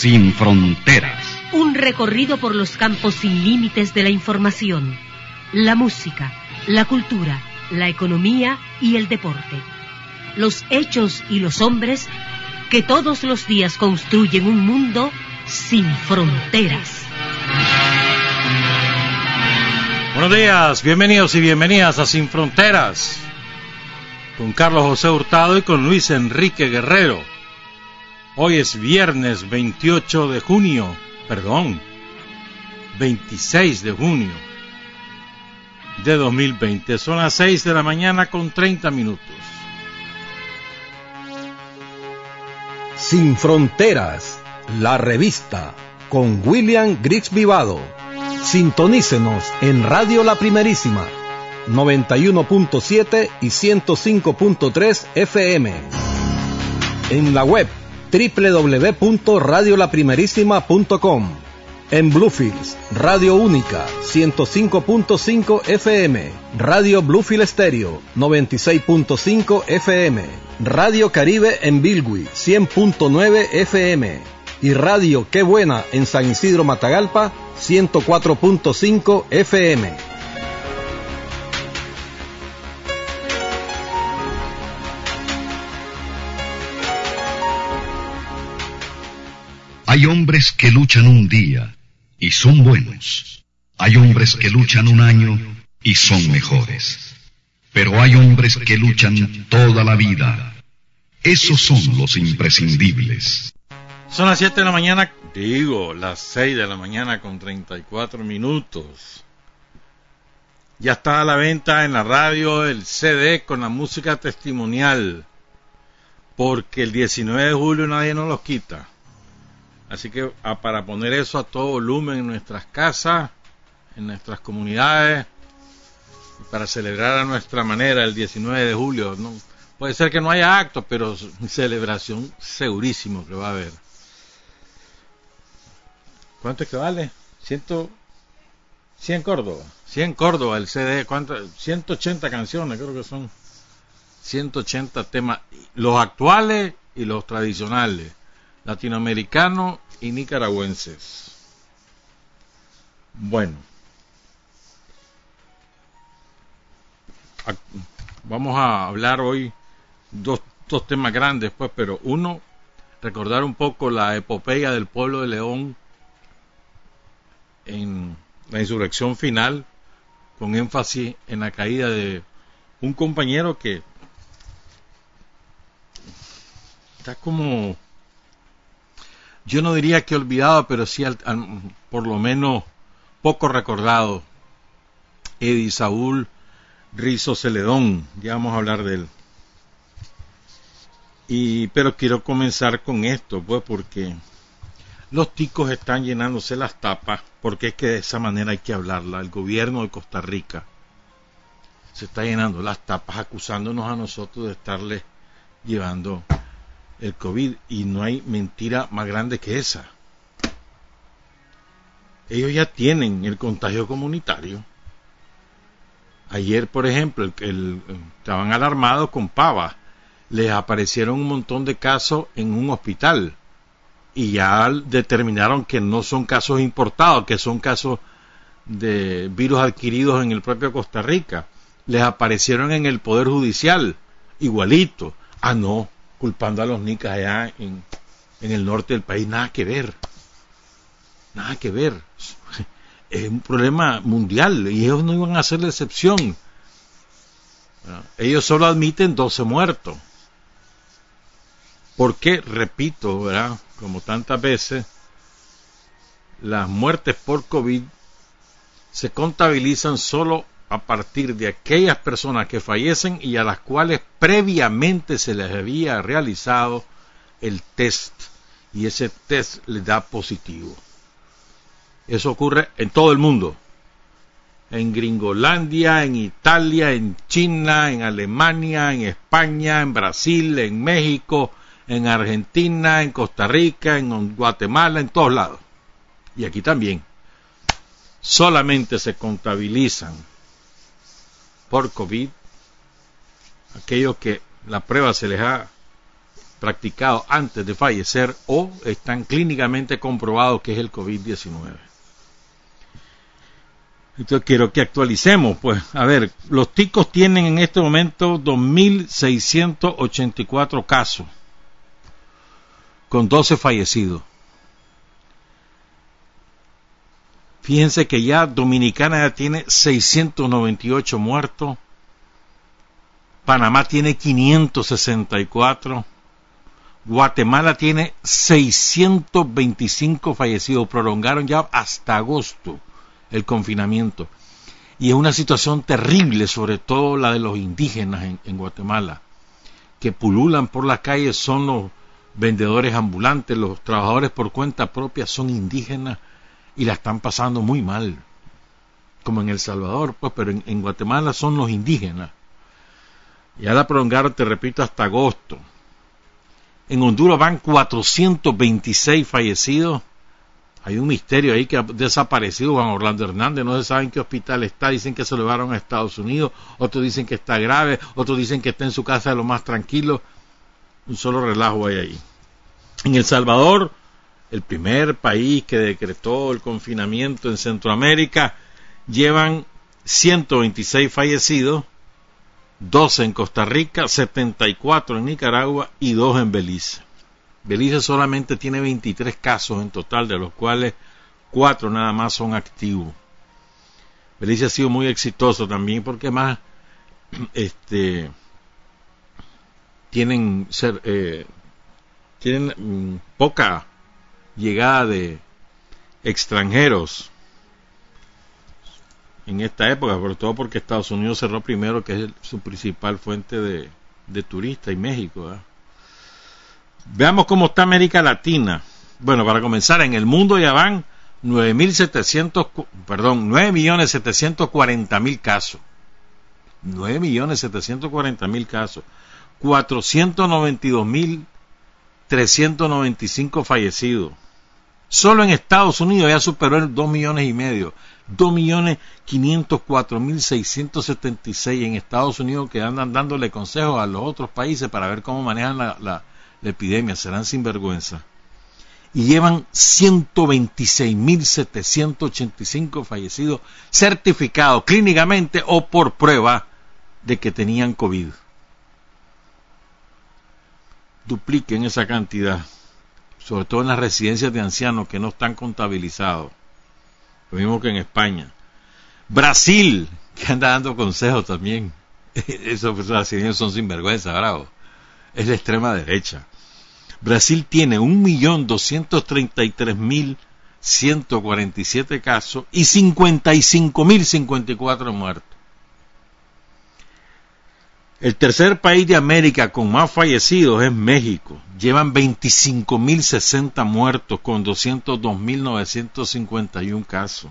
Sin fronteras. Un recorrido por los campos sin límites de la información, la música, la cultura, la economía y el deporte. Los hechos y los hombres que todos los días construyen un mundo sin fronteras. Buenos días, bienvenidos y bienvenidas a Sin Fronteras, con Carlos José Hurtado y con Luis Enrique Guerrero. Hoy es viernes 28 de junio, perdón, 26 de junio de 2020. Son las 6 de la mañana con 30 minutos. Sin Fronteras, la revista, con William Griggs Vivado. Sintonícenos en Radio La Primerísima, 91.7 y 105.3 FM. En la web www.radiolaprimerísima.com. En Bluefields, Radio Única, 105.5 FM. Radio Bluefield Stereo, 96.5 FM. Radio Caribe en Bilwi, 100.9 FM y Radio Qué Buena en San Isidro Matagalpa 104.5 FM. Hay hombres que luchan un día y son buenos. Hay hombres que luchan un año y son mejores. Pero hay hombres que luchan toda la vida. Esos son los imprescindibles. Son las 7 de la mañana, digo, las 6 de la mañana con 34 minutos. Ya está a la venta en la radio el CD con la música testimonial, porque el 19 de julio nadie nos los quita. Así que para poner eso a todo volumen en nuestras casas, en nuestras comunidades, para celebrar a nuestra manera el 19 de julio. Puede ser que no haya actos, pero celebración segurísimo que va a haber. ¿Cuánto es que vale? Ciento... 100 Córdoba. 100 Córdoba el CD. ¿Cuánto? 180 canciones, creo que son. 180 temas. Los actuales y los tradicionales. Latinoamericanos y nicaragüenses. Bueno. Vamos a hablar hoy dos, dos temas grandes, pues, pero uno, recordar un poco la epopeya del pueblo de León en la insurrección final, con énfasis en la caída de un compañero que está como, yo no diría que olvidado, pero sí por lo menos poco recordado, Eddie Saúl Rizo Celedón, ya vamos a hablar de él. Y, pero quiero comenzar con esto, pues, porque los ticos están llenándose las tapas porque es que de esa manera hay que hablarla. El gobierno de Costa Rica se está llenando las tapas acusándonos a nosotros de estarle llevando el COVID y no hay mentira más grande que esa. Ellos ya tienen el contagio comunitario. Ayer, por ejemplo, el, estaban alarmados con pava. Les aparecieron un montón de casos en un hospital y ya determinaron que no son casos importados, que son casos de virus adquiridos en el propio Costa Rica. Les aparecieron en el Poder Judicial, igualito. Ah, no, culpando a los nicas allá en, en el norte del país, nada que ver. Nada que ver. Es un problema mundial y ellos no iban a hacer la excepción. Ellos solo admiten 12 muertos. Porque, repito, ¿verdad? como tantas veces, las muertes por COVID se contabilizan solo a partir de aquellas personas que fallecen y a las cuales previamente se les había realizado el test y ese test les da positivo. Eso ocurre en todo el mundo. En Gringolandia, en Italia, en China, en Alemania, en España, en Brasil, en México, en Argentina, en Costa Rica, en Guatemala, en todos lados. Y aquí también. Solamente se contabilizan por COVID aquellos que la prueba se les ha practicado antes de fallecer o están clínicamente comprobados que es el COVID-19. Entonces quiero que actualicemos, pues, a ver, los ticos tienen en este momento 2.684 casos, con 12 fallecidos. Fíjense que ya Dominicana ya tiene 698 muertos, Panamá tiene 564, Guatemala tiene 625 fallecidos, prolongaron ya hasta agosto el confinamiento. Y es una situación terrible, sobre todo la de los indígenas en, Guatemala, que pululan por las calles, son los vendedores ambulantes, los trabajadores por cuenta propia son indígenas y la están pasando muy mal, como en El Salvador, pues, pero en, Guatemala son los indígenas. Ya la prolongaron, te repito, hasta agosto. En Honduras van 426 fallecidos. Hay un misterio ahí que ha desaparecido Juan Orlando Hernández. No se sabe en qué hospital está. Dicen que se lo llevaron a Estados Unidos. Otros dicen que está grave. Otros dicen que está en su casa de lo más tranquilo. Un solo relajo hay ahí. En El Salvador, el primer país que decretó el confinamiento en Centroamérica, llevan 126 fallecidos 12 en Costa Rica, 74 en Nicaragua y 2 en Belice. Belice solamente tiene 23 casos en total, de los cuales 4 nada más son activos. Belice ha sido muy exitoso también porque más este tienen ser, eh, tienen mm, poca llegada de extranjeros en esta época, sobre todo porque Estados Unidos cerró primero, que es su principal fuente de, turistas, y México. Veamos cómo está América Latina. Bueno, para comenzar, en el mundo ya van 9.700, perdón, 9.740.000 casos. 9.740.000 casos. 492.395 fallecidos. Solo en Estados Unidos ya superó el 2 millones y medio. 2.504.676 en Estados Unidos que andan dándole consejos a los otros países para ver cómo manejan la, la, epidemia, serán sinvergüenza. Y llevan 126.785 fallecidos certificados clínicamente o por prueba de que tenían COVID. Dupliquen esa cantidad, sobre todo en las residencias de ancianos que no están contabilizados lo mismo que en España. Brasil, que anda dando consejos también. Esos brasileños son sinvergüenza, bravo. Es la extrema derecha. Brasil tiene 1.233.147 casos y 55.054 muertos. El tercer país de América con más fallecidos es México. Llevan 25.060 muertos con 202.951 casos.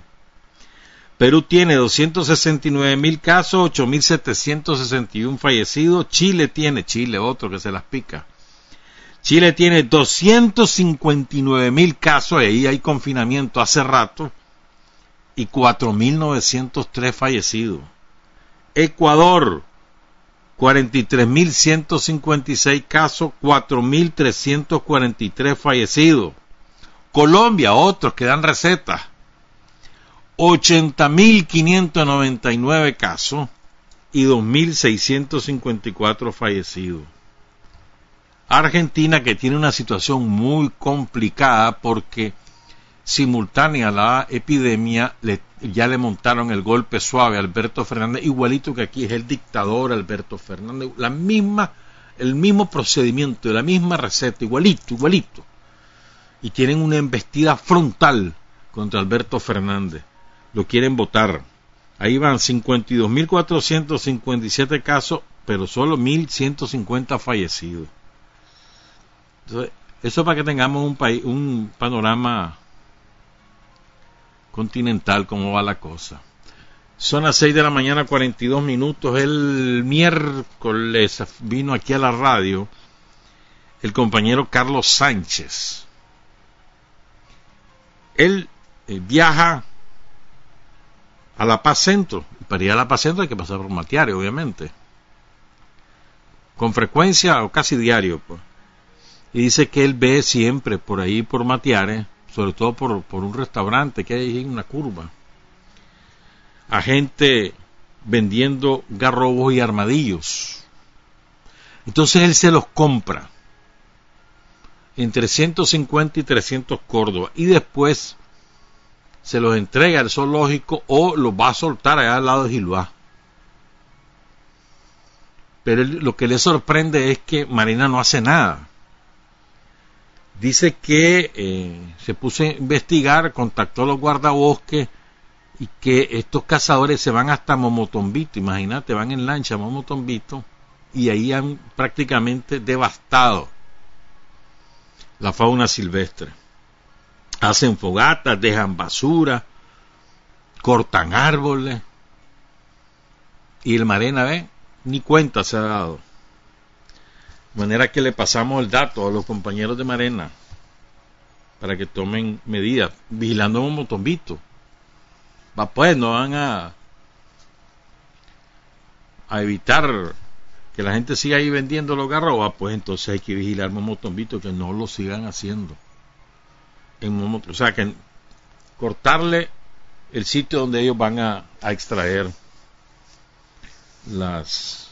Perú tiene 269.000 casos, 8.761 fallecidos. Chile tiene, Chile otro que se las pica. Chile tiene 259.000 casos, ahí hay confinamiento hace rato, y 4.903 fallecidos. Ecuador, 43.156 casos, 4.343 fallecidos. Colombia, otros que dan recetas. 80.599 casos y 2.654 fallecidos. Argentina que tiene una situación muy complicada porque simultánea a la epidemia ya le montaron el golpe suave a Alberto Fernández, igualito que aquí es el dictador Alberto Fernández, la misma, el mismo procedimiento, la misma receta, igualito, igualito. Y tienen una embestida frontal contra Alberto Fernández. Lo quieren votar. Ahí van 52.457 casos, pero solo 1.150 fallecidos. Entonces, eso para que tengamos un, país, un panorama continental, cómo va la cosa. Son las 6 de la mañana, 42 minutos. El miércoles vino aquí a la radio el compañero Carlos Sánchez. Él eh, viaja a La Paz Centro. Para ir a La Paz Centro hay que pasar por Matiare, obviamente. Con frecuencia o casi diario. Pues. Y dice que él ve siempre por ahí, por Matiare, sobre todo por, por un restaurante que hay en una curva, a gente vendiendo garrobos y armadillos. Entonces él se los compra entre 150 y 300 Córdoba y después se los entrega al zoológico o los va a soltar allá al lado de Gilbá. Pero lo que le sorprende es que Marina no hace nada. Dice que eh, se puso a investigar, contactó a los guardabosques y que estos cazadores se van hasta Momotombito, imagínate, van en lancha a Momotombito y ahí han prácticamente devastado la fauna silvestre. Hacen fogatas, dejan basura, cortan árboles y el Marena, ve, ni cuenta se ha dado. Manera que le pasamos el dato a los compañeros de Marena para que tomen medidas, vigilando un motombito. Va pues, no van a, a evitar que la gente siga ahí vendiendo los garrobas, pues entonces hay que vigilar motombito que no lo sigan haciendo. En o sea, que cortarle el sitio donde ellos van a, a extraer las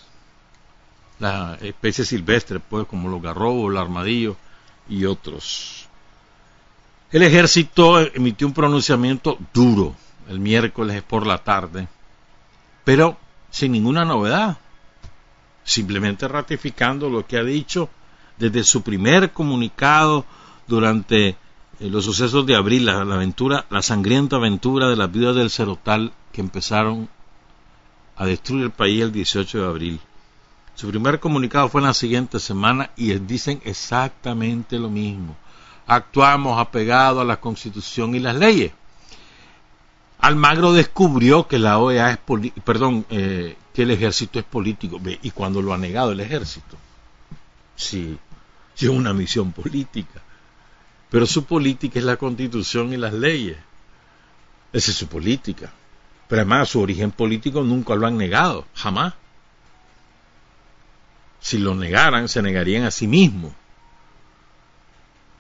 las especies silvestres, pues como los garrobos, el armadillo y otros. El ejército emitió un pronunciamiento duro el miércoles por la tarde, pero sin ninguna novedad, simplemente ratificando lo que ha dicho desde su primer comunicado durante eh, los sucesos de abril, la, aventura, la sangrienta aventura de las vidas del Cerotal que empezaron a destruir el país el 18 de abril. Su primer comunicado fue en la siguiente semana y dicen exactamente lo mismo. Actuamos apegado a la Constitución y las leyes. Almagro descubrió que la OEA es perdón, eh, que el ejército es político. ¿Y cuando lo ha negado el ejército? Sí, sí, es una misión política. Pero su política es la constitución y las leyes. Esa es su política. Pero además su origen político nunca lo han negado, jamás. Si lo negaran, se negarían a sí mismos.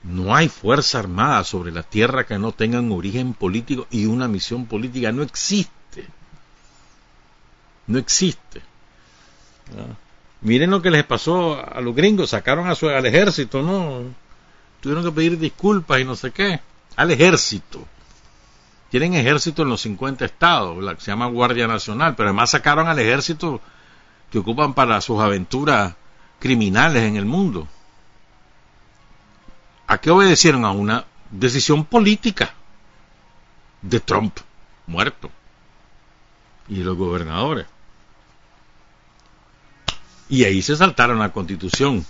No hay fuerza armada sobre la tierra que no tenga un origen político y una misión política. No existe. No existe. Miren lo que les pasó a los gringos. Sacaron a su, al ejército, ¿no? Tuvieron que pedir disculpas y no sé qué. Al ejército. Tienen ejército en los 50 estados, la que se llama Guardia Nacional, pero además sacaron al ejército que ocupan para sus aventuras criminales en el mundo. ¿A qué obedecieron? A una decisión política de Trump, muerto, y los gobernadores. Y ahí se saltaron la constitución.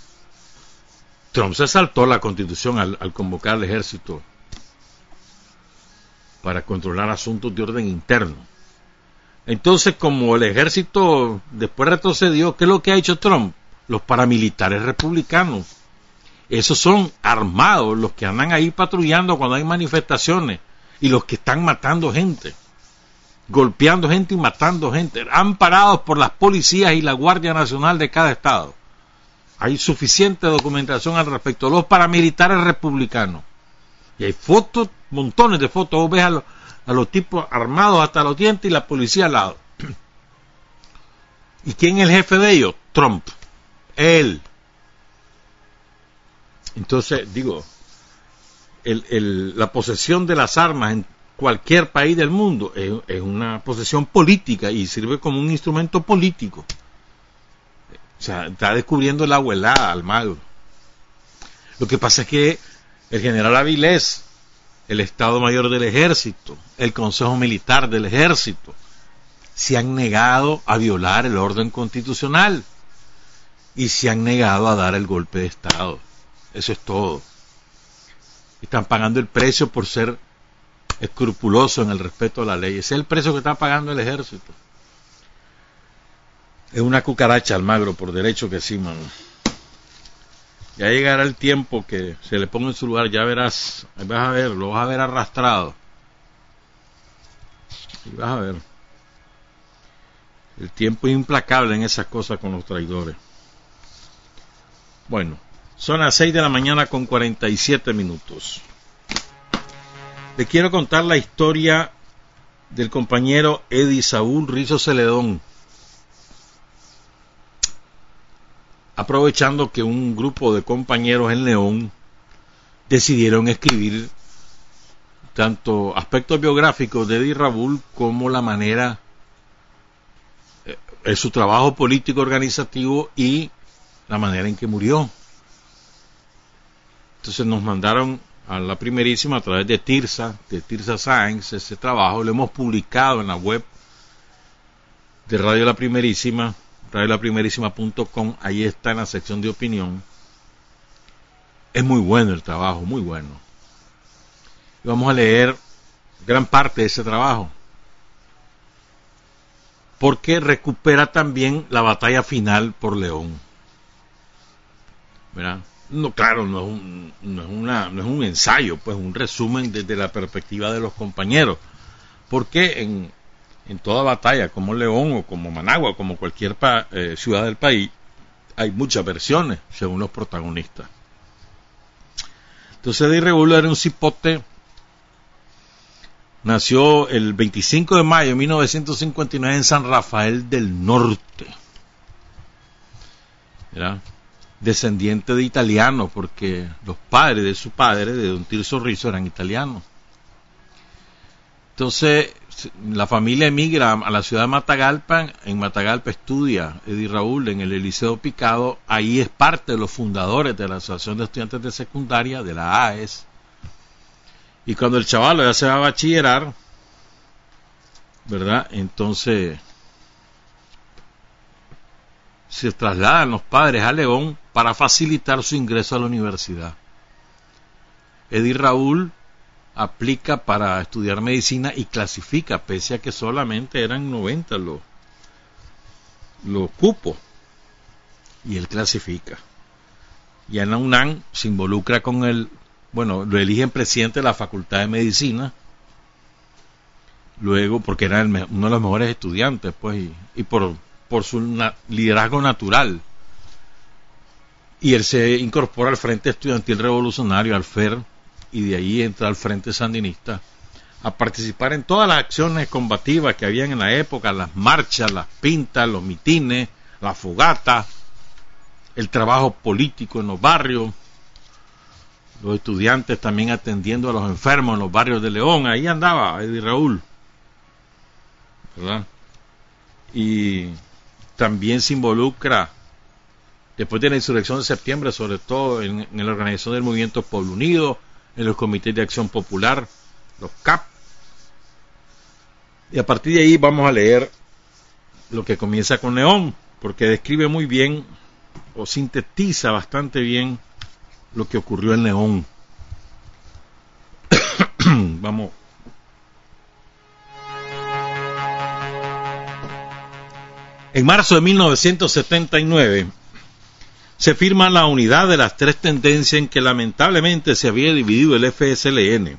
Trump se saltó la constitución al convocar al ejército para controlar asuntos de orden interno. Entonces, como el ejército después retrocedió, ¿qué es lo que ha hecho Trump? Los paramilitares republicanos. Esos son armados, los que andan ahí patrullando cuando hay manifestaciones y los que están matando gente, golpeando gente y matando gente, amparados por las policías y la Guardia Nacional de cada estado. Hay suficiente documentación al respecto. Los paramilitares republicanos. Y hay fotos, montones de fotos. Vos ves a los, a los tipos armados hasta los dientes y la policía al lado. ¿Y quién es el jefe de ellos? Trump. Él. Entonces, digo, la posesión de las armas en cualquier país del mundo es, una posesión política y sirve como un instrumento político. O sea, está descubriendo la abuela Almagro. Lo que pasa es que el general Avilés el Estado Mayor del Ejército, el Consejo Militar del Ejército, se han negado a violar el orden constitucional y se han negado a dar el golpe de Estado. Eso es todo. Están pagando el precio por ser escrupuloso en el respeto a la ley. Ese es el precio que está pagando el ejército. Es una cucaracha al magro, por derecho que sí, mano. Ya llegará el tiempo que se le ponga en su lugar, ya verás, vas a ver, lo vas a ver arrastrado. Y vas a ver. El tiempo es implacable en esas cosas con los traidores. Bueno, son las 6 de la mañana con 47 minutos. Le quiero contar la historia del compañero Eddie Saúl Rizo Celedón. Aprovechando que un grupo de compañeros en León decidieron escribir tanto aspectos biográficos de Eddie Raúl como la manera, eh, su trabajo político organizativo y la manera en que murió. Entonces nos mandaron a la primerísima a través de Tirsa, de Tirsa Science, ese trabajo lo hemos publicado en la web de Radio La Primerísima, radiolaprimerísima.com, ahí está en la sección de opinión. Es muy bueno el trabajo, muy bueno. Y vamos a leer gran parte de ese trabajo. Porque recupera también la batalla final por León. ¿Verdad? No, claro, no es, un, no, es una, no es un ensayo, pues un resumen desde la perspectiva de los compañeros. Porque en, en toda batalla, como León o como Managua, como cualquier eh, ciudad del país, hay muchas versiones según los protagonistas. Entonces, de Regular era un cipote. Nació el 25 de mayo de 1959 en San Rafael del Norte. ¿Verdad? descendiente de italianos, porque los padres de su padre, de Don Tirso Rizzo, eran italianos. Entonces, la familia emigra a la ciudad de Matagalpa, en Matagalpa estudia Eddie Raúl en el Eliseo Picado, ahí es parte de los fundadores de la Asociación de Estudiantes de Secundaria, de la AES, y cuando el chaval ya se va a bachillerar, ¿verdad? Entonces se trasladan los padres a León para facilitar su ingreso a la universidad. Eddie Raúl aplica para estudiar medicina y clasifica, pese a que solamente eran 90 los, los cupos. Y él clasifica. Y en la UNAM se involucra con el, bueno, lo eligen presidente de la Facultad de Medicina, luego porque era uno de los mejores estudiantes, pues, y, por, por su liderazgo natural y él se incorpora al Frente Estudiantil Revolucionario, al FER, y de ahí entra al Frente Sandinista a participar en todas las acciones combativas que habían en la época, las marchas, las pintas, los mitines, la fogata, el trabajo político en los barrios, los estudiantes también atendiendo a los enfermos en los barrios de León, ahí andaba Eddie Raúl, ¿verdad? Y también se involucra después de la insurrección de septiembre, sobre todo en, la organización del movimiento Pueblo Unido, en los comités de acción popular, los CAP. Y a partir de ahí vamos a leer lo que comienza con León, porque describe muy bien o sintetiza bastante bien lo que ocurrió en León. vamos. En marzo de 1979, se firma la unidad de las tres tendencias en que lamentablemente se había dividido el FSLN.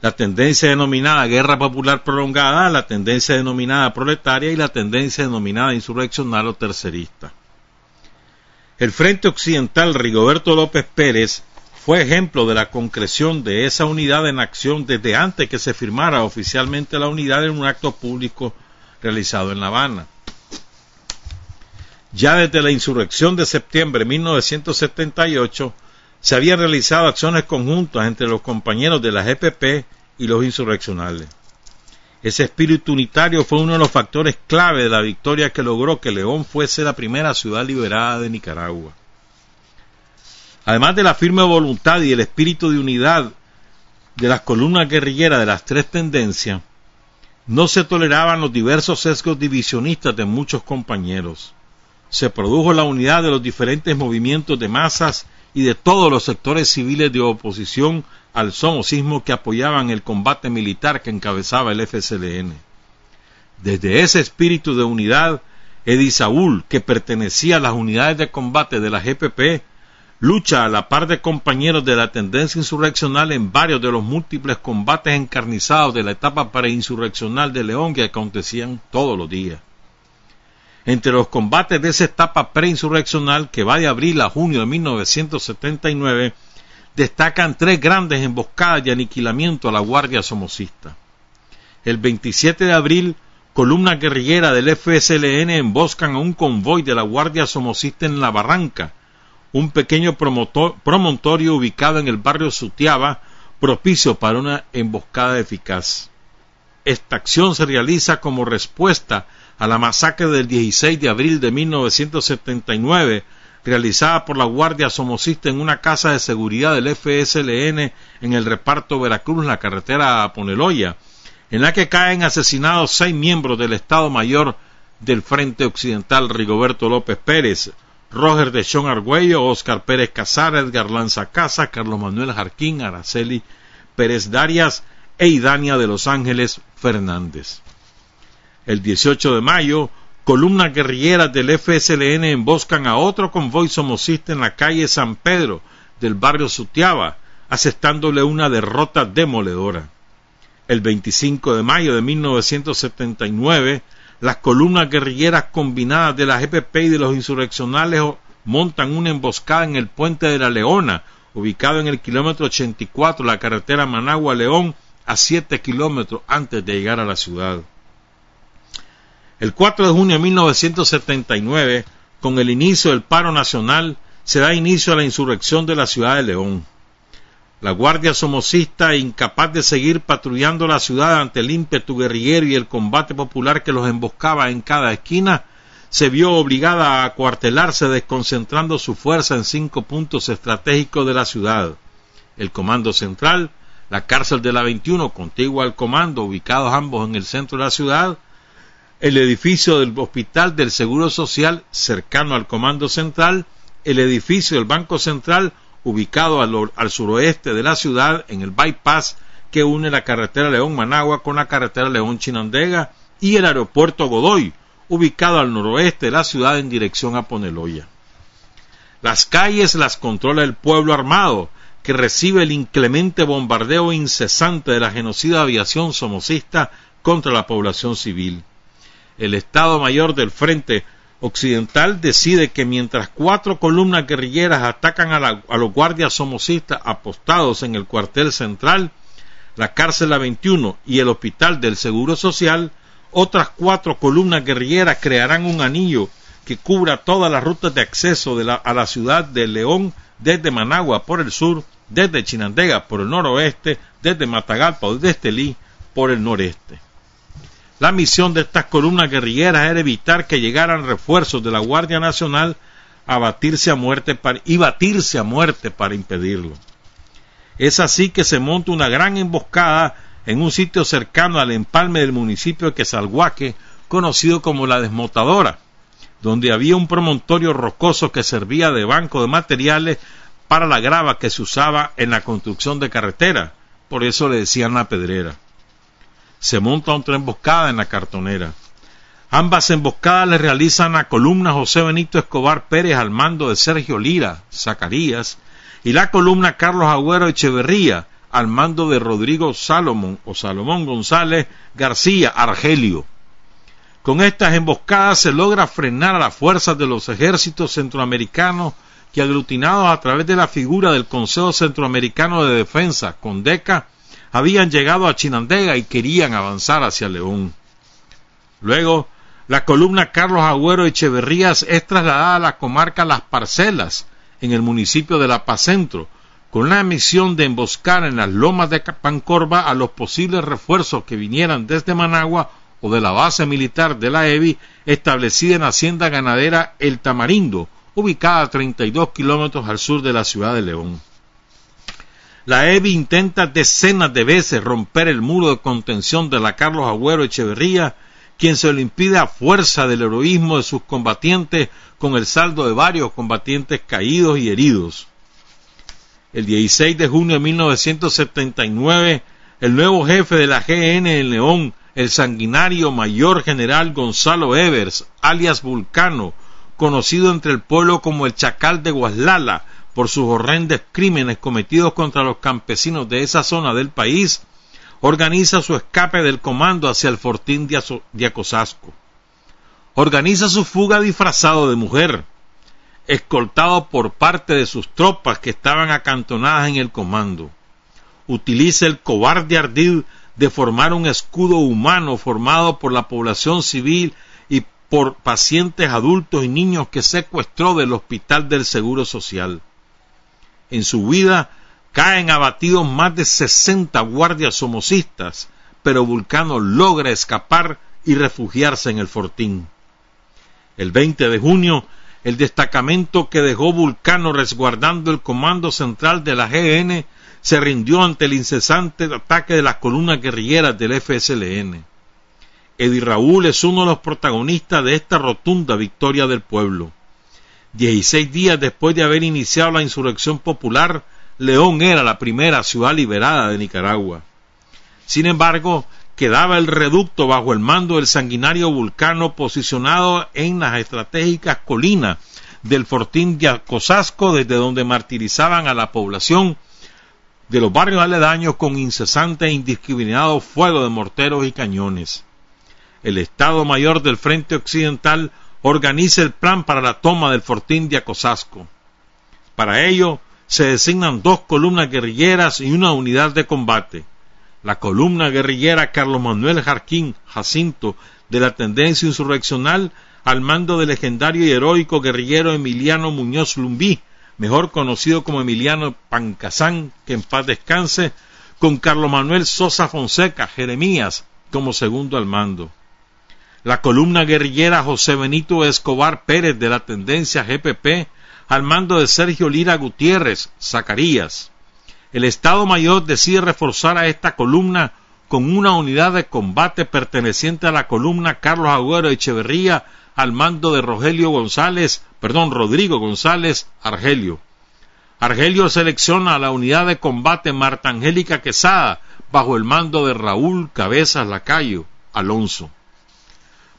La tendencia denominada guerra popular prolongada, la tendencia denominada proletaria y la tendencia denominada insurreccional o tercerista. El Frente Occidental Rigoberto López Pérez fue ejemplo de la concreción de esa unidad en acción desde antes que se firmara oficialmente la unidad en un acto público realizado en La Habana. Ya desde la insurrección de septiembre de 1978 se habían realizado acciones conjuntas entre los compañeros de la GPP y los insurreccionales. Ese espíritu unitario fue uno de los factores clave de la victoria que logró que León fuese la primera ciudad liberada de Nicaragua. Además de la firme voluntad y el espíritu de unidad de las columnas guerrilleras de las tres tendencias, no se toleraban los diversos sesgos divisionistas de muchos compañeros se produjo la unidad de los diferentes movimientos de masas y de todos los sectores civiles de oposición al somocismo que apoyaban el combate militar que encabezaba el FSLN. Desde ese espíritu de unidad, Edi Saúl, que pertenecía a las unidades de combate de la GPP, lucha a la par de compañeros de la tendencia insurreccional en varios de los múltiples combates encarnizados de la etapa preinsurreccional de León que acontecían todos los días. Entre los combates de esa etapa preinsurreccional que va de abril a junio de 1979 destacan tres grandes emboscadas y aniquilamiento a la Guardia Somocista. El 27 de abril, columnas guerrilleras del FSLN emboscan a un convoy de la Guardia Somocista en La Barranca, un pequeño promontorio ubicado en el barrio Sutiaba, propicio para una emboscada eficaz. Esta acción se realiza como respuesta a la masacre del 16 de abril de 1979, realizada por la Guardia Somocista en una casa de seguridad del FSLN en el reparto Veracruz, la carretera a Poneloya, en la que caen asesinados seis miembros del Estado Mayor del Frente Occidental Rigoberto López Pérez, Roger de Chon Argüello, Oscar Pérez Casar, Edgar Lanza Casa, Carlos Manuel Jarquín, Araceli Pérez Darias e Idania de Los Ángeles Fernández. El 18 de mayo, columnas guerrilleras del FSLN emboscan a otro convoy somocista en la calle San Pedro del barrio Sutiaba, asestándole una derrota demoledora. El 25 de mayo de 1979, las columnas guerrilleras combinadas de la GPP y de los insurreccionales montan una emboscada en el puente de la Leona, ubicado en el kilómetro 84 de la carretera Managua-León, a 7 kilómetros antes de llegar a la ciudad. El 4 de junio de 1979, con el inicio del paro nacional, se da inicio a la insurrección de la ciudad de León. La Guardia Somocista, incapaz de seguir patrullando la ciudad ante el ímpetu guerrillero y el combate popular que los emboscaba en cada esquina, se vio obligada a acuartelarse desconcentrando su fuerza en cinco puntos estratégicos de la ciudad. El Comando Central, la cárcel de la 21 contigua al comando, ubicados ambos en el centro de la ciudad, el edificio del Hospital del Seguro Social cercano al Comando Central, el edificio del Banco Central ubicado al, suroeste de la ciudad en el bypass que une la carretera León-Managua con la carretera León-Chinandega y el aeropuerto Godoy, ubicado al noroeste de la ciudad en dirección a Poneloya. Las calles las controla el pueblo armado, que recibe el inclemente bombardeo incesante de la genocida aviación somocista contra la población civil. El Estado Mayor del Frente occidental decide que mientras cuatro columnas guerrilleras atacan a, los guardias somocistas apostados en el cuartel central, la cárcel a 21 y el hospital del Seguro Social, otras cuatro columnas guerrilleras crearán un anillo que cubra todas las rutas de acceso a la ciudad de León desde Managua por el sur, desde Chinandega por el noroeste, desde Matagalpa o desde Estelí por el noreste. La misión de estas columnas guerrilleras era evitar que llegaran refuerzos de la Guardia Nacional a batirse a muerte y batirse a muerte para impedirlo. Es así que se monta una gran emboscada en un sitio cercano al empalme del municipio de Quesalguaque, conocido como la Desmotadora, donde había un promontorio rocoso que servía de banco de materiales para la grava que se usaba en la construcción de carretera, por eso le decían la pedrera se monta otra emboscada en la cartonera. Ambas emboscadas le realizan a columna José Benito Escobar Pérez al mando de Sergio Lira, Zacarías, y la columna Carlos Agüero Echeverría al mando de Rodrigo Salomón o Salomón González García Argelio. Con estas emboscadas se logra frenar a las fuerzas de los ejércitos centroamericanos que aglutinados a través de la figura del Consejo Centroamericano de Defensa, CONDECA, habían llegado a Chinandega y querían avanzar hacia León. Luego, la columna Carlos Agüero Echeverrías es trasladada a la comarca Las Parcelas, en el municipio de La Paz Centro, con la misión de emboscar en las lomas de Pancorba a los posibles refuerzos que vinieran desde Managua o de la base militar de la EBI establecida en Hacienda Ganadera El Tamarindo, ubicada a 32 kilómetros al sur de la ciudad de León. La EBI intenta decenas de veces romper el muro de contención de la Carlos Agüero Echeverría, quien se lo impide a fuerza del heroísmo de sus combatientes con el saldo de varios combatientes caídos y heridos. El 16 de junio de 1979, el nuevo jefe de la GN en León, el sanguinario mayor general Gonzalo Evers, alias Vulcano, conocido entre el pueblo como el Chacal de Guaslala por sus horrendos crímenes cometidos contra los campesinos de esa zona del país, organiza su escape del comando hacia el fortín de Acosasco. Organiza su fuga disfrazado de mujer, escoltado por parte de sus tropas que estaban acantonadas en el comando. Utiliza el cobarde ardid de formar un escudo humano formado por la población civil y por pacientes adultos y niños que secuestró del Hospital del Seguro Social. En su vida caen abatidos más de 60 guardias somocistas, pero Vulcano logra escapar y refugiarse en el fortín. El 20 de junio, el destacamento que dejó Vulcano resguardando el comando central de la GN se rindió ante el incesante ataque de las columnas guerrilleras del FSLN. Eddie Raúl es uno de los protagonistas de esta rotunda victoria del pueblo. Dieciséis días después de haber iniciado la insurrección popular, León era la primera ciudad liberada de Nicaragua. Sin embargo, quedaba el reducto bajo el mando del sanguinario Vulcano posicionado en las estratégicas colinas del fortín de Acosasco desde donde martirizaban a la población de los barrios aledaños con incesante e indiscriminado fuego de morteros y cañones. El Estado Mayor del Frente Occidental organiza el plan para la toma del fortín de Acosasco. Para ello se designan dos columnas guerrilleras y una unidad de combate. La columna guerrillera Carlos Manuel Jarquín Jacinto de la tendencia insurreccional al mando del legendario y heroico guerrillero Emiliano Muñoz Lumbí, mejor conocido como Emiliano Pancasán, que en paz descanse, con Carlos Manuel Sosa Fonseca, Jeremías, como segundo al mando. La columna guerrillera José Benito Escobar Pérez de la tendencia GPP, al mando de Sergio Lira Gutiérrez, Zacarías. El Estado Mayor decide reforzar a esta columna con una unidad de combate perteneciente a la columna Carlos Agüero Echeverría al mando de Rogelio González, perdón, Rodrigo González Argelio. Argelio selecciona a la unidad de combate Marta Angélica Quesada bajo el mando de Raúl Cabezas Lacayo Alonso.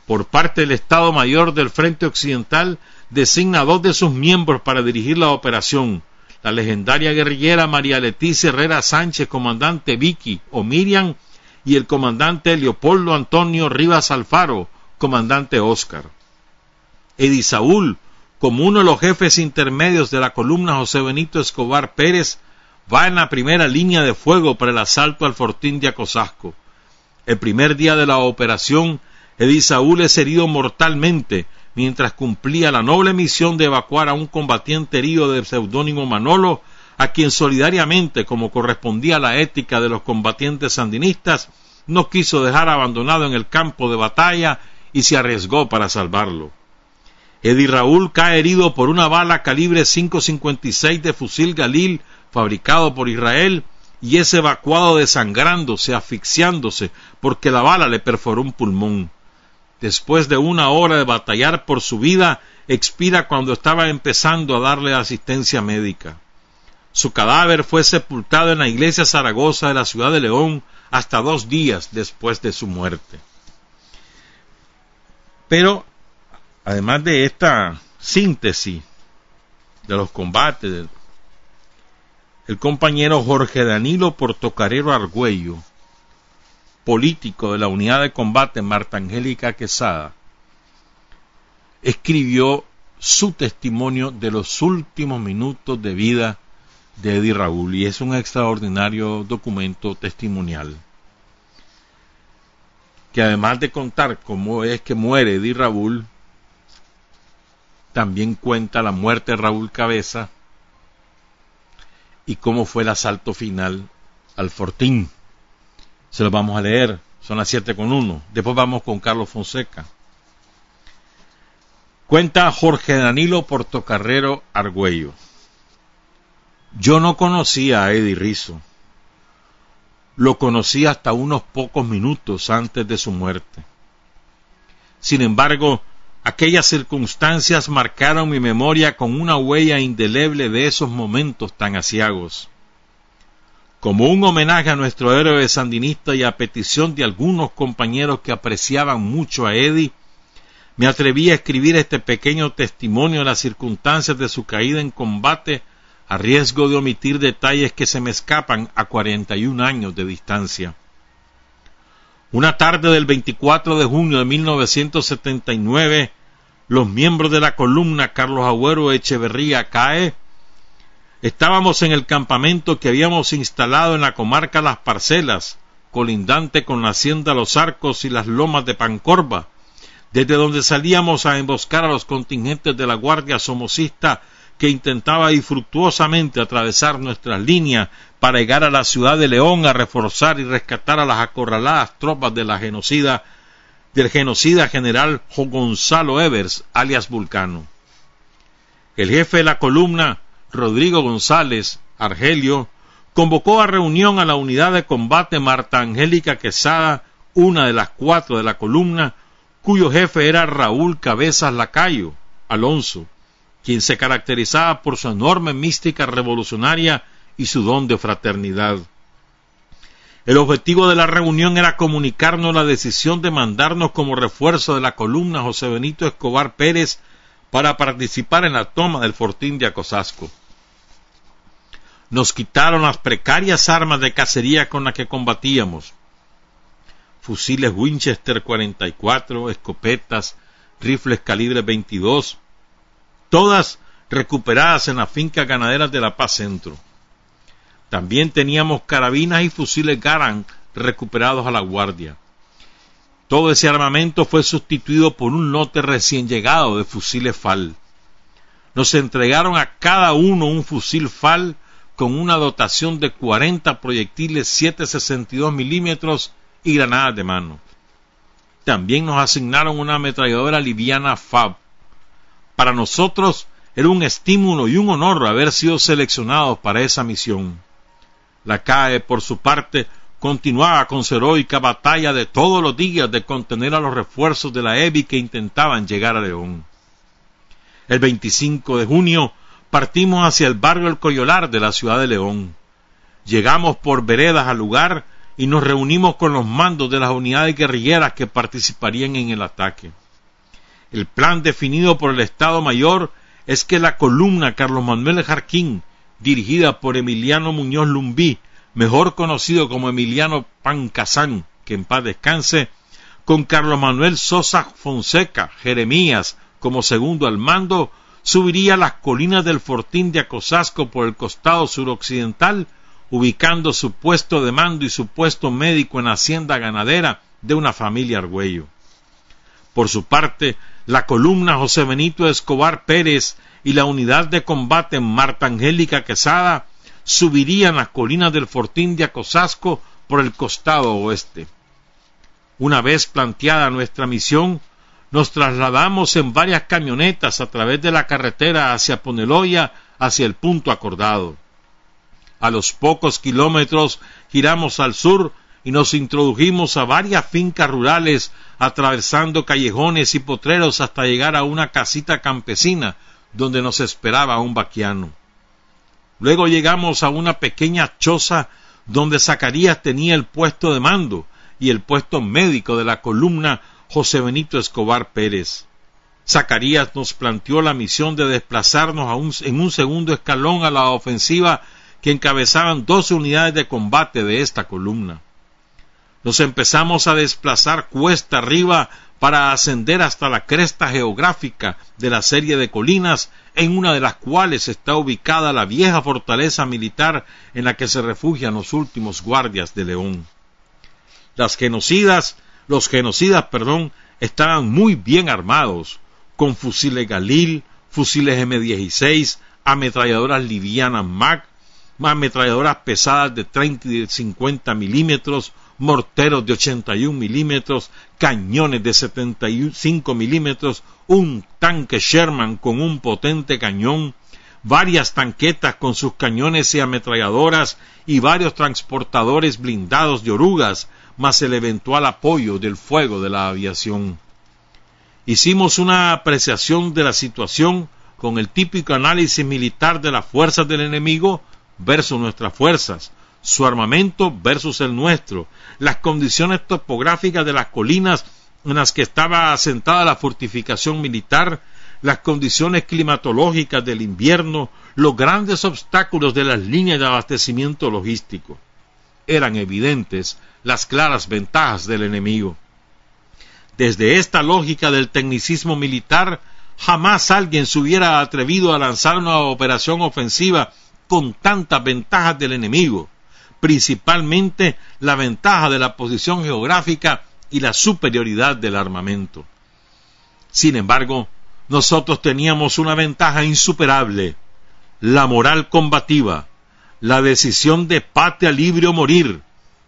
Por parte del Estado Mayor del Frente Occidental designa dos de sus miembros para dirigir la operación, la legendaria guerrillera María Leticia Herrera Sánchez, comandante Vicky o Miriam, y el comandante Leopoldo Antonio Rivas Alfaro, comandante Oscar. Saúl, como uno de los jefes intermedios de la columna José Benito Escobar Pérez, va en la primera línea de fuego para el asalto al fortín de Acosasco. El primer día de la operación, Saúl es herido mortalmente mientras cumplía la noble misión de evacuar a un combatiente herido de seudónimo Manolo, a quien solidariamente, como correspondía a la ética de los combatientes sandinistas, no quiso dejar abandonado en el campo de batalla y se arriesgó para salvarlo. Eddie Raúl cae herido por una bala calibre 5.56 de fusil Galil fabricado por Israel y es evacuado desangrándose, asfixiándose, porque la bala le perforó un pulmón. Después de una hora de batallar por su vida, expira cuando estaba empezando a darle asistencia médica. Su cadáver fue sepultado en la iglesia Zaragoza de la ciudad de León hasta dos días después de su muerte. Pero además de esta síntesis de los combates, el compañero Jorge Danilo Portocarero Argüello, político de la unidad de combate Marta Angélica Quesada, escribió su testimonio de los últimos minutos de vida de Eddie Raúl y es un extraordinario documento testimonial que además de contar cómo es que muere Eddie Raúl, también cuenta la muerte de Raúl Cabeza y cómo fue el asalto final al Fortín. Se lo vamos a leer, son las siete con uno. Después vamos con Carlos Fonseca. Cuenta Jorge Danilo Portocarrero Argüello. Yo no conocía a Eddie Rizzo. Lo conocí hasta unos pocos minutos antes de su muerte. Sin embargo, Aquellas circunstancias marcaron mi memoria con una huella indeleble de esos momentos tan asiagos. Como un homenaje a nuestro héroe sandinista y a petición de algunos compañeros que apreciaban mucho a Eddie, me atreví a escribir este pequeño testimonio de las circunstancias de su caída en combate a riesgo de omitir detalles que se me escapan a 41 años de distancia. Una tarde del 24 de junio de 1979, los miembros de la columna Carlos Agüero Echeverría CAE estábamos en el campamento que habíamos instalado en la comarca Las Parcelas, colindante con la hacienda Los Arcos y las lomas de Pancorba, desde donde salíamos a emboscar a los contingentes de la Guardia Somocista que intentaba infructuosamente atravesar nuestras líneas para llegar a la ciudad de León a reforzar y rescatar a las acorraladas tropas genocida del genocida general Gonzalo Evers, alias Vulcano. El jefe de la columna, Rodrigo González Argelio, convocó a reunión a la unidad de combate Marta Angélica Quesada, una de las cuatro de la columna, cuyo jefe era Raúl Cabezas Lacayo Alonso, quien se caracterizaba por su enorme mística revolucionaria y su don de fraternidad. El objetivo de la reunión era comunicarnos la decisión de mandarnos como refuerzo de la columna José Benito Escobar Pérez para participar en la toma del fortín de Acosasco. Nos quitaron las precarias armas de cacería con las que combatíamos. Fusiles Winchester 44, escopetas, rifles calibre 22, todas recuperadas en las fincas ganaderas de La Paz Centro. También teníamos carabinas y fusiles Garand recuperados a la guardia. Todo ese armamento fue sustituido por un lote recién llegado de fusiles FAL. Nos entregaron a cada uno un fusil FAL con una dotación de 40 proyectiles 7.62 milímetros y granadas de mano. También nos asignaron una ametralladora liviana FAB para nosotros era un estímulo y un honor haber sido seleccionados para esa misión. La CAE, por su parte, continuaba con su heroica batalla de todos los días de contener a los refuerzos de la EBI que intentaban llegar a León. El 25 de junio partimos hacia el barrio El Coyolar de la ciudad de León. Llegamos por veredas al lugar y nos reunimos con los mandos de las unidades guerrilleras que participarían en el ataque. El plan definido por el Estado Mayor es que la columna Carlos Manuel Jarquín, dirigida por Emiliano Muñoz Lumbí, mejor conocido como Emiliano Pancasán, que en paz descanse, con Carlos Manuel Sosa Fonseca, Jeremías, como segundo al mando, subiría las colinas del Fortín de Acosasco por el costado suroccidental, ubicando su puesto de mando y su puesto médico en hacienda ganadera de una familia argüello. Por su parte, la columna José Benito Escobar Pérez y la unidad de combate Marta Angélica Quesada subirían las colinas del Fortín de Acosasco por el costado oeste. Una vez planteada nuestra misión, nos trasladamos en varias camionetas a través de la carretera hacia Poneloya, hacia el punto acordado. A los pocos kilómetros giramos al sur y nos introdujimos a varias fincas rurales, atravesando callejones y potreros hasta llegar a una casita campesina donde nos esperaba un vaquiano. Luego llegamos a una pequeña choza donde Zacarías tenía el puesto de mando y el puesto médico de la columna José Benito Escobar Pérez. Zacarías nos planteó la misión de desplazarnos en un segundo escalón a la ofensiva que encabezaban dos unidades de combate de esta columna nos empezamos a desplazar cuesta arriba para ascender hasta la cresta geográfica de la serie de colinas, en una de las cuales está ubicada la vieja fortaleza militar en la que se refugian los últimos guardias de León. Las genocidas, los genocidas, perdón, estaban muy bien armados, con fusiles Galil, fusiles M16, ametralladoras livianas MAC, ametralladoras pesadas de 30 y 50 milímetros, morteros de 81 milímetros, cañones de 75 milímetros, un tanque Sherman con un potente cañón, varias tanquetas con sus cañones y ametralladoras y varios transportadores blindados de orugas, más el eventual apoyo del fuego de la aviación. hicimos una apreciación de la situación con el típico análisis militar de las fuerzas del enemigo versus nuestras fuerzas, su armamento versus el nuestro, las condiciones topográficas de las colinas en las que estaba asentada la fortificación militar, las condiciones climatológicas del invierno, los grandes obstáculos de las líneas de abastecimiento logístico. Eran evidentes las claras ventajas del enemigo. Desde esta lógica del tecnicismo militar, jamás alguien se hubiera atrevido a lanzar una operación ofensiva con tantas ventajas del enemigo, principalmente la ventaja de la posición geográfica y la superioridad del armamento. Sin embargo, nosotros teníamos una ventaja insuperable, la moral combativa, la decisión de patria libre o morir,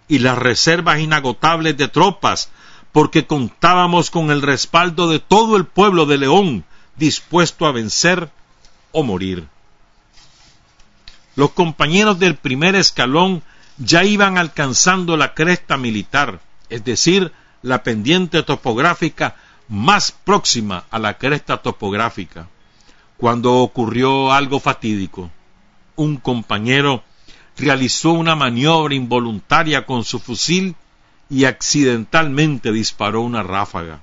y las reservas inagotables de tropas, porque contábamos con el respaldo de todo el pueblo de León, dispuesto a vencer o morir. Los compañeros del primer escalón ya iban alcanzando la cresta militar, es decir, la pendiente topográfica más próxima a la cresta topográfica, cuando ocurrió algo fatídico. Un compañero realizó una maniobra involuntaria con su fusil y accidentalmente disparó una ráfaga.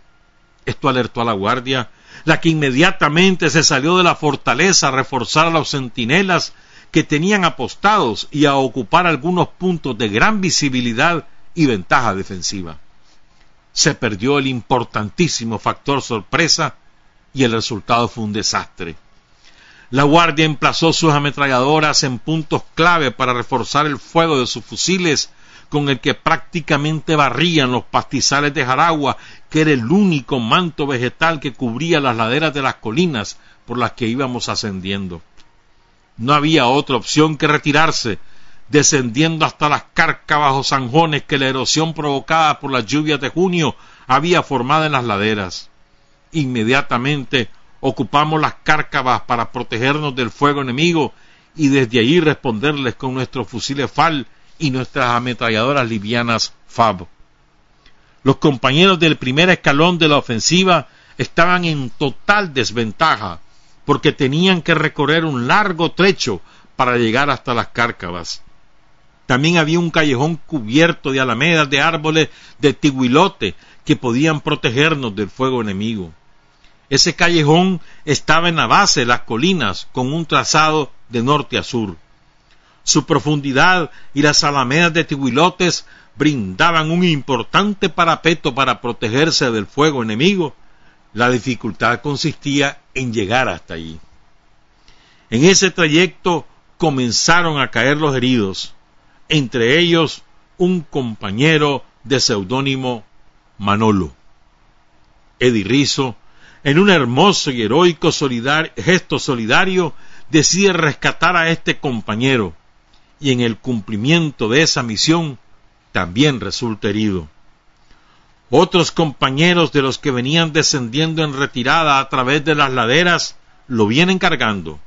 Esto alertó a la guardia, la que inmediatamente se salió de la fortaleza a reforzar a los centinelas que tenían apostados y a ocupar algunos puntos de gran visibilidad y ventaja defensiva. Se perdió el importantísimo factor sorpresa y el resultado fue un desastre. La Guardia emplazó sus ametralladoras en puntos clave para reforzar el fuego de sus fusiles, con el que prácticamente barrían los pastizales de Jaragua, que era el único manto vegetal que cubría las laderas de las colinas por las que íbamos ascendiendo. No había otra opción que retirarse, descendiendo hasta las cárcavas o zanjones que la erosión provocada por las lluvias de junio había formado en las laderas. Inmediatamente ocupamos las cárcavas para protegernos del fuego enemigo y desde allí responderles con nuestros fusiles FAL y nuestras ametralladoras livianas FAB. Los compañeros del primer escalón de la ofensiva estaban en total desventaja porque tenían que recorrer un largo trecho para llegar hasta las cárcavas. También había un callejón cubierto de alamedas de árboles de tiguilote que podían protegernos del fuego enemigo. Ese callejón estaba en la base de las colinas con un trazado de norte a sur. Su profundidad y las alamedas de Tihuilotes brindaban un importante parapeto para protegerse del fuego enemigo. La dificultad consistía en llegar hasta allí. En ese trayecto comenzaron a caer los heridos, entre ellos un compañero de seudónimo Manolo. Eddie en un hermoso y heroico gesto solidario, decide rescatar a este compañero y en el cumplimiento de esa misión también resulta herido. Otros compañeros de los que venían descendiendo en retirada a través de las laderas lo vienen cargando.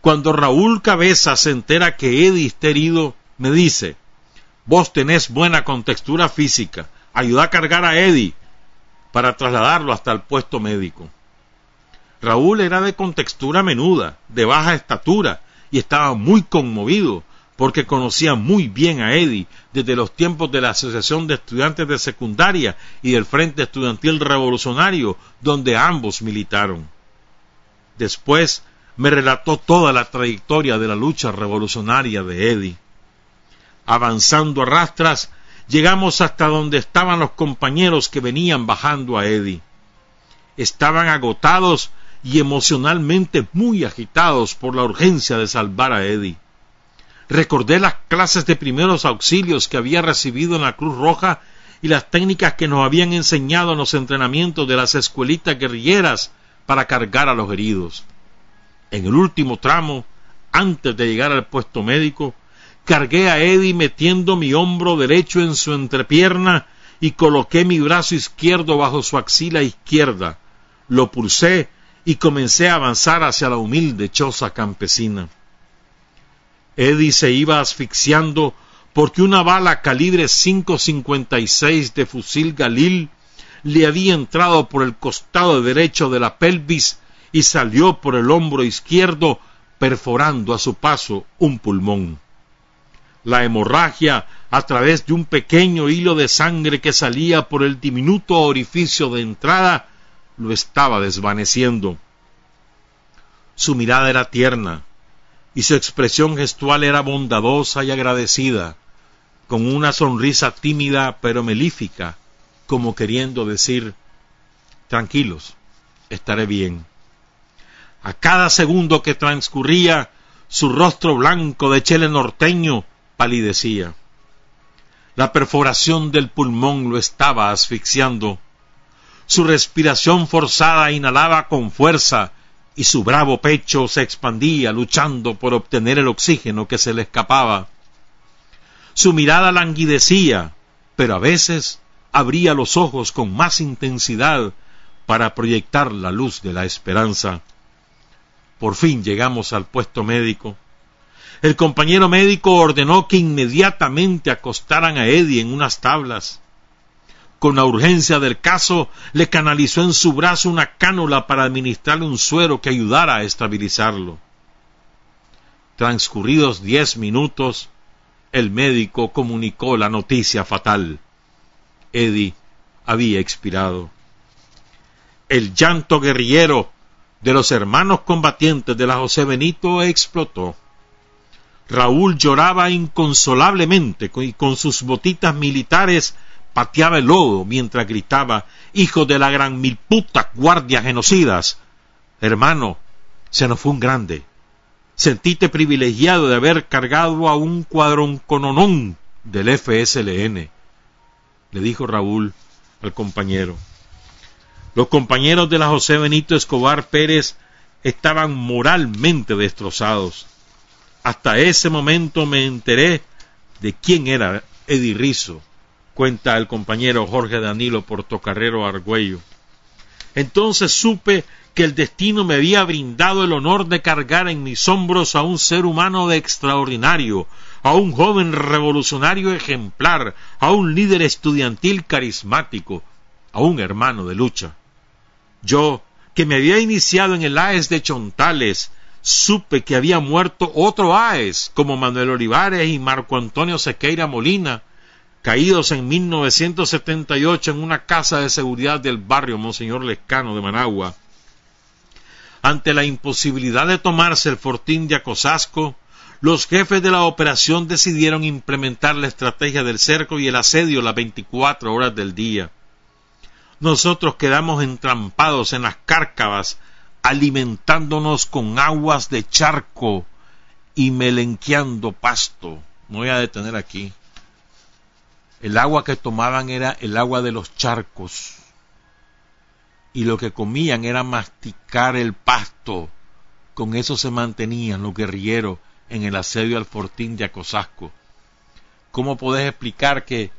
Cuando Raúl Cabeza se entera que Eddie está herido, me dice, vos tenés buena contextura física, ayuda a cargar a Eddie, para trasladarlo hasta el puesto médico. Raúl era de contextura menuda, de baja estatura, y estaba muy conmovido porque conocía muy bien a Eddie desde los tiempos de la Asociación de Estudiantes de Secundaria y del Frente Estudiantil Revolucionario, donde ambos militaron. Después me relató toda la trayectoria de la lucha revolucionaria de Eddie. Avanzando a rastras, Llegamos hasta donde estaban los compañeros que venían bajando a Eddie. Estaban agotados y emocionalmente muy agitados por la urgencia de salvar a Eddie. Recordé las clases de primeros auxilios que había recibido en la Cruz Roja y las técnicas que nos habían enseñado en los entrenamientos de las escuelitas guerrilleras para cargar a los heridos. En el último tramo, antes de llegar al puesto médico, Cargué a Eddie metiendo mi hombro derecho en su entrepierna y coloqué mi brazo izquierdo bajo su axila izquierda. Lo pulsé y comencé a avanzar hacia la humilde choza campesina. Eddie se iba asfixiando porque una bala calibre 5.56 de fusil Galil le había entrado por el costado derecho de la pelvis y salió por el hombro izquierdo, perforando a su paso un pulmón. La hemorragia, a través de un pequeño hilo de sangre que salía por el diminuto orificio de entrada, lo estaba desvaneciendo. Su mirada era tierna y su expresión gestual era bondadosa y agradecida, con una sonrisa tímida pero melífica, como queriendo decir Tranquilos, estaré bien. A cada segundo que transcurría, su rostro blanco de chele norteño palidecía. La perforación del pulmón lo estaba asfixiando. Su respiración forzada inhalaba con fuerza y su bravo pecho se expandía luchando por obtener el oxígeno que se le escapaba. Su mirada languidecía, pero a veces abría los ojos con más intensidad para proyectar la luz de la esperanza. Por fin llegamos al puesto médico. El compañero médico ordenó que inmediatamente acostaran a Eddie en unas tablas. Con la urgencia del caso, le canalizó en su brazo una cánula para administrarle un suero que ayudara a estabilizarlo. Transcurridos diez minutos, el médico comunicó la noticia fatal. Eddie había expirado. El llanto guerrillero de los hermanos combatientes de la José Benito explotó. Raúl lloraba inconsolablemente y con sus botitas militares pateaba el lodo mientras gritaba Hijo de la gran mil putas guardias genocidas. Hermano, se nos fue un grande. Sentite privilegiado de haber cargado a un cuadrón cononón del FSLN, le dijo Raúl al compañero. Los compañeros de la José Benito Escobar Pérez estaban moralmente destrozados. Hasta ese momento me enteré de quién era Eddie cuenta el compañero Jorge Danilo Portocarrero Argüello. Entonces supe que el destino me había brindado el honor de cargar en mis hombros a un ser humano de extraordinario, a un joven revolucionario ejemplar, a un líder estudiantil carismático, a un hermano de lucha. Yo, que me había iniciado en el AES de Chontales, supe que había muerto otro AES, como Manuel Olivares y Marco Antonio Sequeira Molina, caídos en 1978 en una casa de seguridad del barrio Monseñor Lescano de Managua. Ante la imposibilidad de tomarse el fortín de Acosasco, los jefes de la operación decidieron implementar la estrategia del cerco y el asedio las 24 horas del día nosotros quedamos entrampados en las cárcavas, alimentándonos con aguas de charco y melenqueando pasto. Me voy a detener aquí. El agua que tomaban era el agua de los charcos. Y lo que comían era masticar el pasto. Con eso se mantenían los guerrilleros en el asedio al fortín de Acosasco. ¿Cómo podés explicar que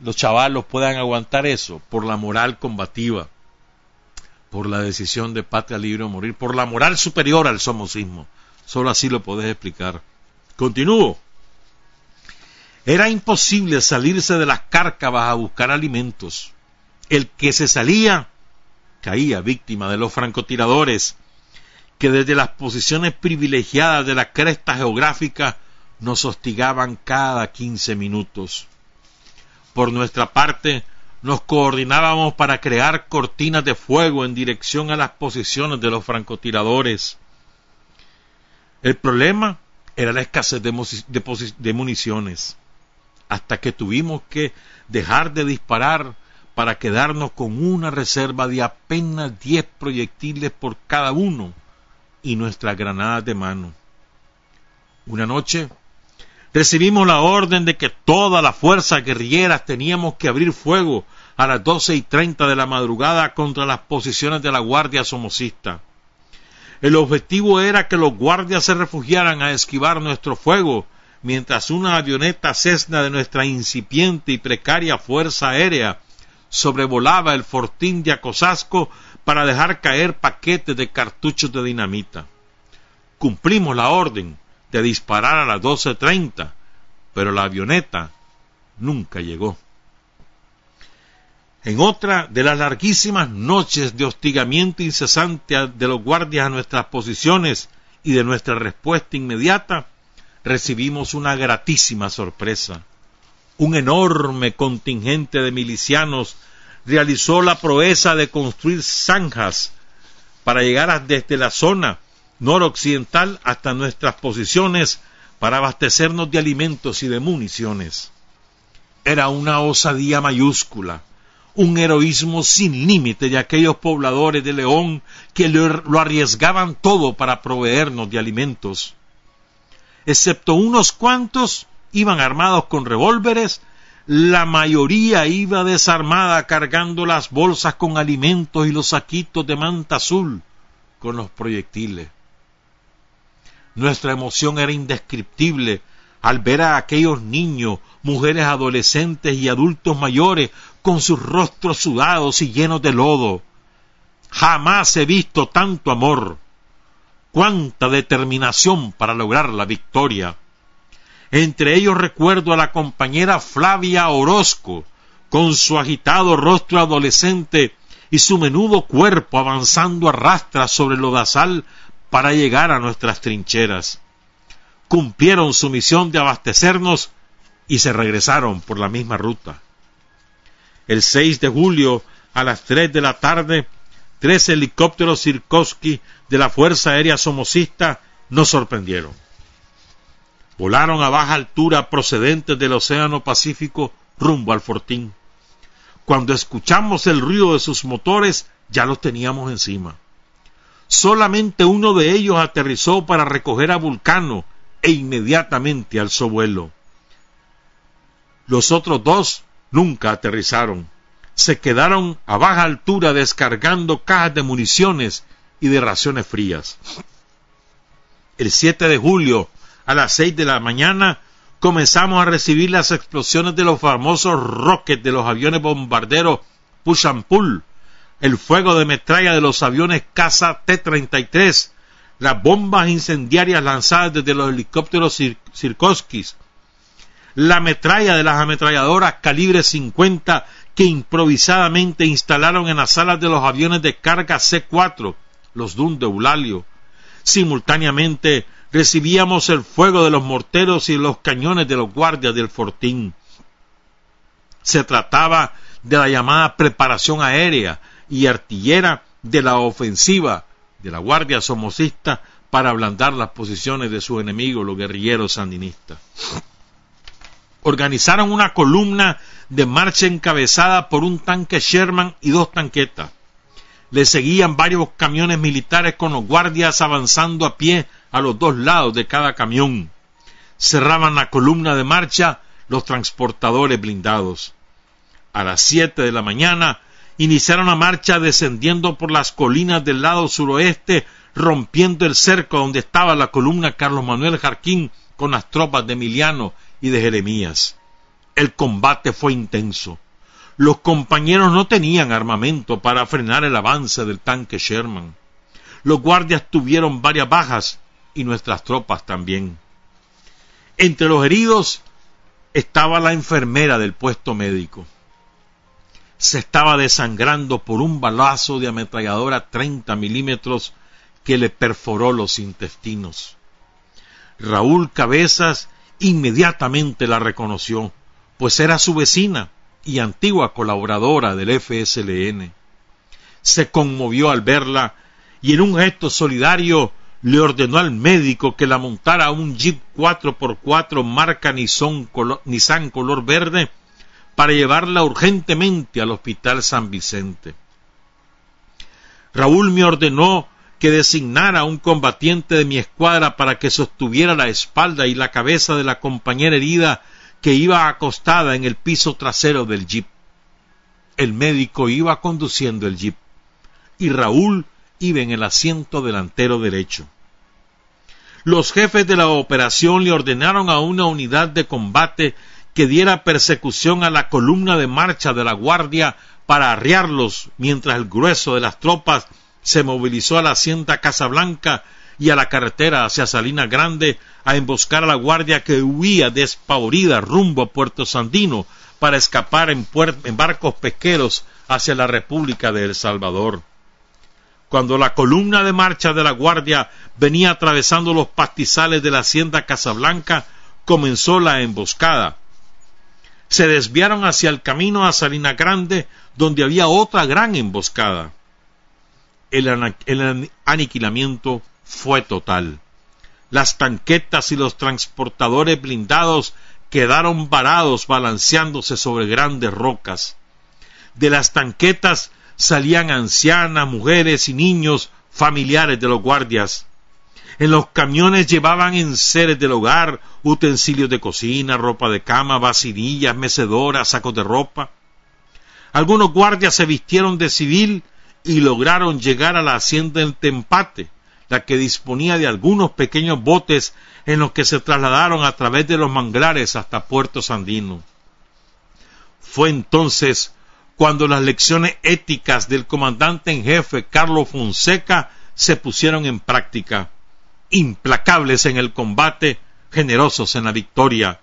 los chavalos puedan aguantar eso por la moral combativa, por la decisión de patria libre o morir, por la moral superior al somocismo. Solo así lo podés explicar. Continúo. Era imposible salirse de las cárcavas a buscar alimentos. El que se salía caía víctima de los francotiradores, que desde las posiciones privilegiadas de la cresta geográfica nos hostigaban cada quince minutos. Por nuestra parte, nos coordinábamos para crear cortinas de fuego en dirección a las posiciones de los francotiradores. El problema era la escasez de, municiones, hasta que tuvimos que dejar de disparar para quedarnos con una reserva de apenas diez proyectiles por cada uno y nuestras granadas de mano. Una noche recibimos la orden de que todas las fuerzas guerrilleras teníamos que abrir fuego a las doce y treinta de la madrugada contra las posiciones de la Guardia Somocista. El objetivo era que los guardias se refugiaran a esquivar nuestro fuego, mientras una avioneta Cessna de nuestra incipiente y precaria Fuerza Aérea sobrevolaba el fortín de Acosasco para dejar caer paquetes de cartuchos de dinamita. Cumplimos la orden, de disparar a las 12.30, pero la avioneta nunca llegó. En otra de las larguísimas noches de hostigamiento incesante de los guardias a nuestras posiciones y de nuestra respuesta inmediata, recibimos una gratísima sorpresa. Un enorme contingente de milicianos realizó la proeza de construir zanjas para llegar desde la zona noroccidental hasta nuestras posiciones para abastecernos de alimentos y de municiones. Era una osadía mayúscula, un heroísmo sin límite de aquellos pobladores de León que lo, arriesgaban todo para proveernos de alimentos. Excepto unos cuantos iban armados con revólveres la mayoría iba desarmada cargando las bolsas con alimentos y los saquitos de manta azul con los proyectiles. Nuestra emoción era indescriptible al ver a aquellos niños, mujeres adolescentes y adultos mayores con sus rostros sudados y llenos de lodo. Jamás he visto tanto amor, cuánta determinación para lograr la victoria. Entre ellos recuerdo a la compañera Flavia Orozco, con su agitado rostro adolescente y su menudo cuerpo avanzando a rastras sobre el lodazal para llegar a nuestras trincheras. Cumplieron su misión de abastecernos y se regresaron por la misma ruta. El 6 de julio, a las 3 de la tarde, tres helicópteros Sirkowski de la Fuerza Aérea Somocista nos sorprendieron volaron a baja altura procedentes del Océano Pacífico rumbo al Fortín. Cuando escuchamos el ruido de sus motores, ya los teníamos encima. Solamente uno de ellos aterrizó para recoger a Vulcano e inmediatamente alzó vuelo. Los otros dos nunca aterrizaron. Se quedaron a baja altura descargando cajas de municiones y de raciones frías. El 7 de julio a las seis de la mañana comenzamos a recibir las explosiones de los famosos rockets de los aviones bombarderos Push and Pull, el fuego de metralla de los aviones caza T-33, las bombas incendiarias lanzadas desde los helicópteros Sirkoskis, la metralla de las ametralladoras calibre 50 que improvisadamente instalaron en las salas de los aviones de carga C-4, los Dun de Eulalio. Simultáneamente recibíamos el fuego de los morteros y los cañones de los guardias del fortín. Se trataba de la llamada preparación aérea y artillera de la ofensiva de la Guardia Somocista para ablandar las posiciones de sus enemigos, los guerrilleros sandinistas. Organizaron una columna de marcha encabezada por un tanque Sherman y dos tanquetas. Le seguían varios camiones militares con los guardias avanzando a pie a los dos lados de cada camión. Cerraban la columna de marcha los transportadores blindados. A las siete de la mañana iniciaron la marcha descendiendo por las colinas del lado suroeste, rompiendo el cerco donde estaba la columna Carlos Manuel Jarquín con las tropas de Emiliano y de Jeremías. El combate fue intenso. Los compañeros no tenían armamento para frenar el avance del tanque Sherman. Los guardias tuvieron varias bajas y nuestras tropas también. Entre los heridos estaba la enfermera del puesto médico. Se estaba desangrando por un balazo de ametralladora 30 milímetros que le perforó los intestinos. Raúl Cabezas inmediatamente la reconoció, pues era su vecina y antigua colaboradora del FSLN. Se conmovió al verla y en un gesto solidario le ordenó al médico que la montara a un Jeep 4x4 marca Nissan color verde para llevarla urgentemente al Hospital San Vicente. Raúl me ordenó que designara a un combatiente de mi escuadra para que sostuviera la espalda y la cabeza de la compañera herida que iba acostada en el piso trasero del jeep. El médico iba conduciendo el jeep y Raúl iba en el asiento delantero derecho. Los jefes de la operación le ordenaron a una unidad de combate que diera persecución a la columna de marcha de la guardia para arriarlos mientras el grueso de las tropas se movilizó a la hacienda Casablanca y a la carretera hacia Salinas Grande a emboscar a la guardia que huía despavorida rumbo a Puerto Sandino para escapar en, en barcos pesqueros hacia la República de El Salvador. Cuando la columna de marcha de la Guardia venía atravesando los pastizales de la hacienda Casablanca, comenzó la emboscada. Se desviaron hacia el camino a Salina Grande, donde había otra gran emboscada. El, el aniquilamiento fue total. Las tanquetas y los transportadores blindados quedaron varados balanceándose sobre grandes rocas. De las tanquetas salían ancianas, mujeres y niños familiares de los guardias. En los camiones llevaban enseres del hogar, utensilios de cocina, ropa de cama, vasinillas, mecedoras, sacos de ropa. Algunos guardias se vistieron de civil y lograron llegar a la hacienda del Tempate, la que disponía de algunos pequeños botes en los que se trasladaron a través de los manglares hasta Puerto Sandino. Fue entonces cuando las lecciones éticas del comandante en jefe Carlos Fonseca se pusieron en práctica, implacables en el combate, generosos en la victoria.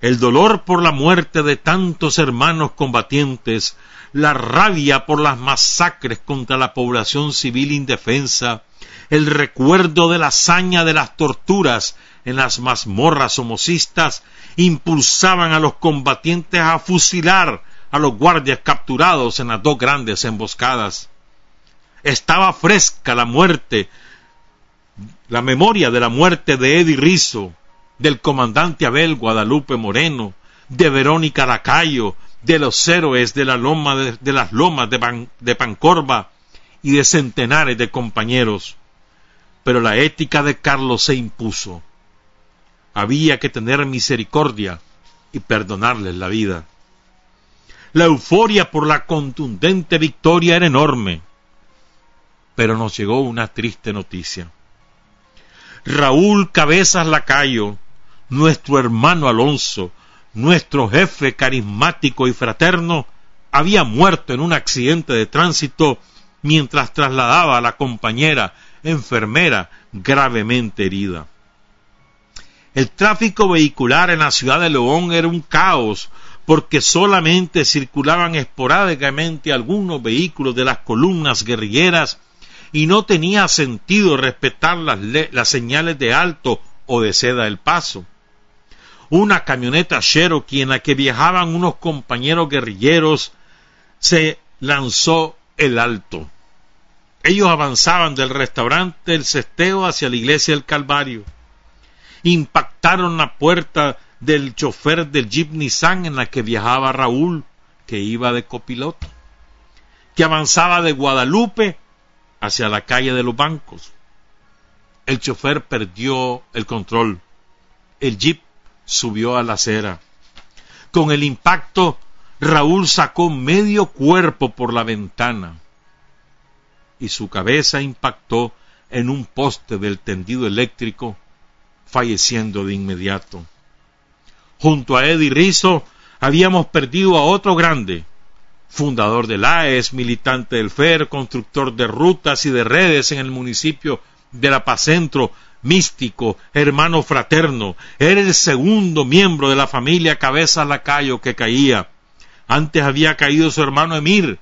El dolor por la muerte de tantos hermanos combatientes, la rabia por las masacres contra la población civil indefensa, el recuerdo de la hazaña de las torturas en las mazmorras homocistas, impulsaban a los combatientes a fusilar a los guardias capturados en las dos grandes emboscadas. Estaba fresca la muerte, la memoria de la muerte de Eddie Rizzo, del comandante Abel Guadalupe Moreno, de Verónica Lacayo, de los héroes de, la loma de, las lomas de, de Pancorba y de centenares de compañeros. Pero la ética de Carlos se impuso. Había que tener misericordia y perdonarles la vida. La euforia por la contundente victoria era enorme. Pero nos llegó una triste noticia. Raúl Cabezas Lacayo, nuestro hermano Alonso, nuestro jefe carismático y fraterno, había muerto en un accidente de tránsito mientras trasladaba a la compañera enfermera gravemente herida. El tráfico vehicular en la ciudad de León era un caos porque solamente circulaban esporádicamente algunos vehículos de las columnas guerrilleras y no tenía sentido respetar las, las señales de alto o de ceda del paso. Una camioneta Cherokee en la que viajaban unos compañeros guerrilleros se lanzó el alto. Ellos avanzaban del restaurante El Cesteo hacia la iglesia del Calvario. Impactaron la puerta del chofer del Jeep Nissan en la que viajaba Raúl, que iba de copiloto, que avanzaba de Guadalupe hacia la calle de los bancos. El chofer perdió el control. El Jeep subió a la acera. Con el impacto, Raúl sacó medio cuerpo por la ventana y su cabeza impactó en un poste del tendido eléctrico, falleciendo de inmediato. Junto a Eddie Rizzo habíamos perdido a otro grande, fundador del AES, militante del FER, constructor de rutas y de redes en el municipio de La Paz Centro, místico, hermano fraterno, era el segundo miembro de la familia Cabeza Lacayo que caía. Antes había caído su hermano Emir,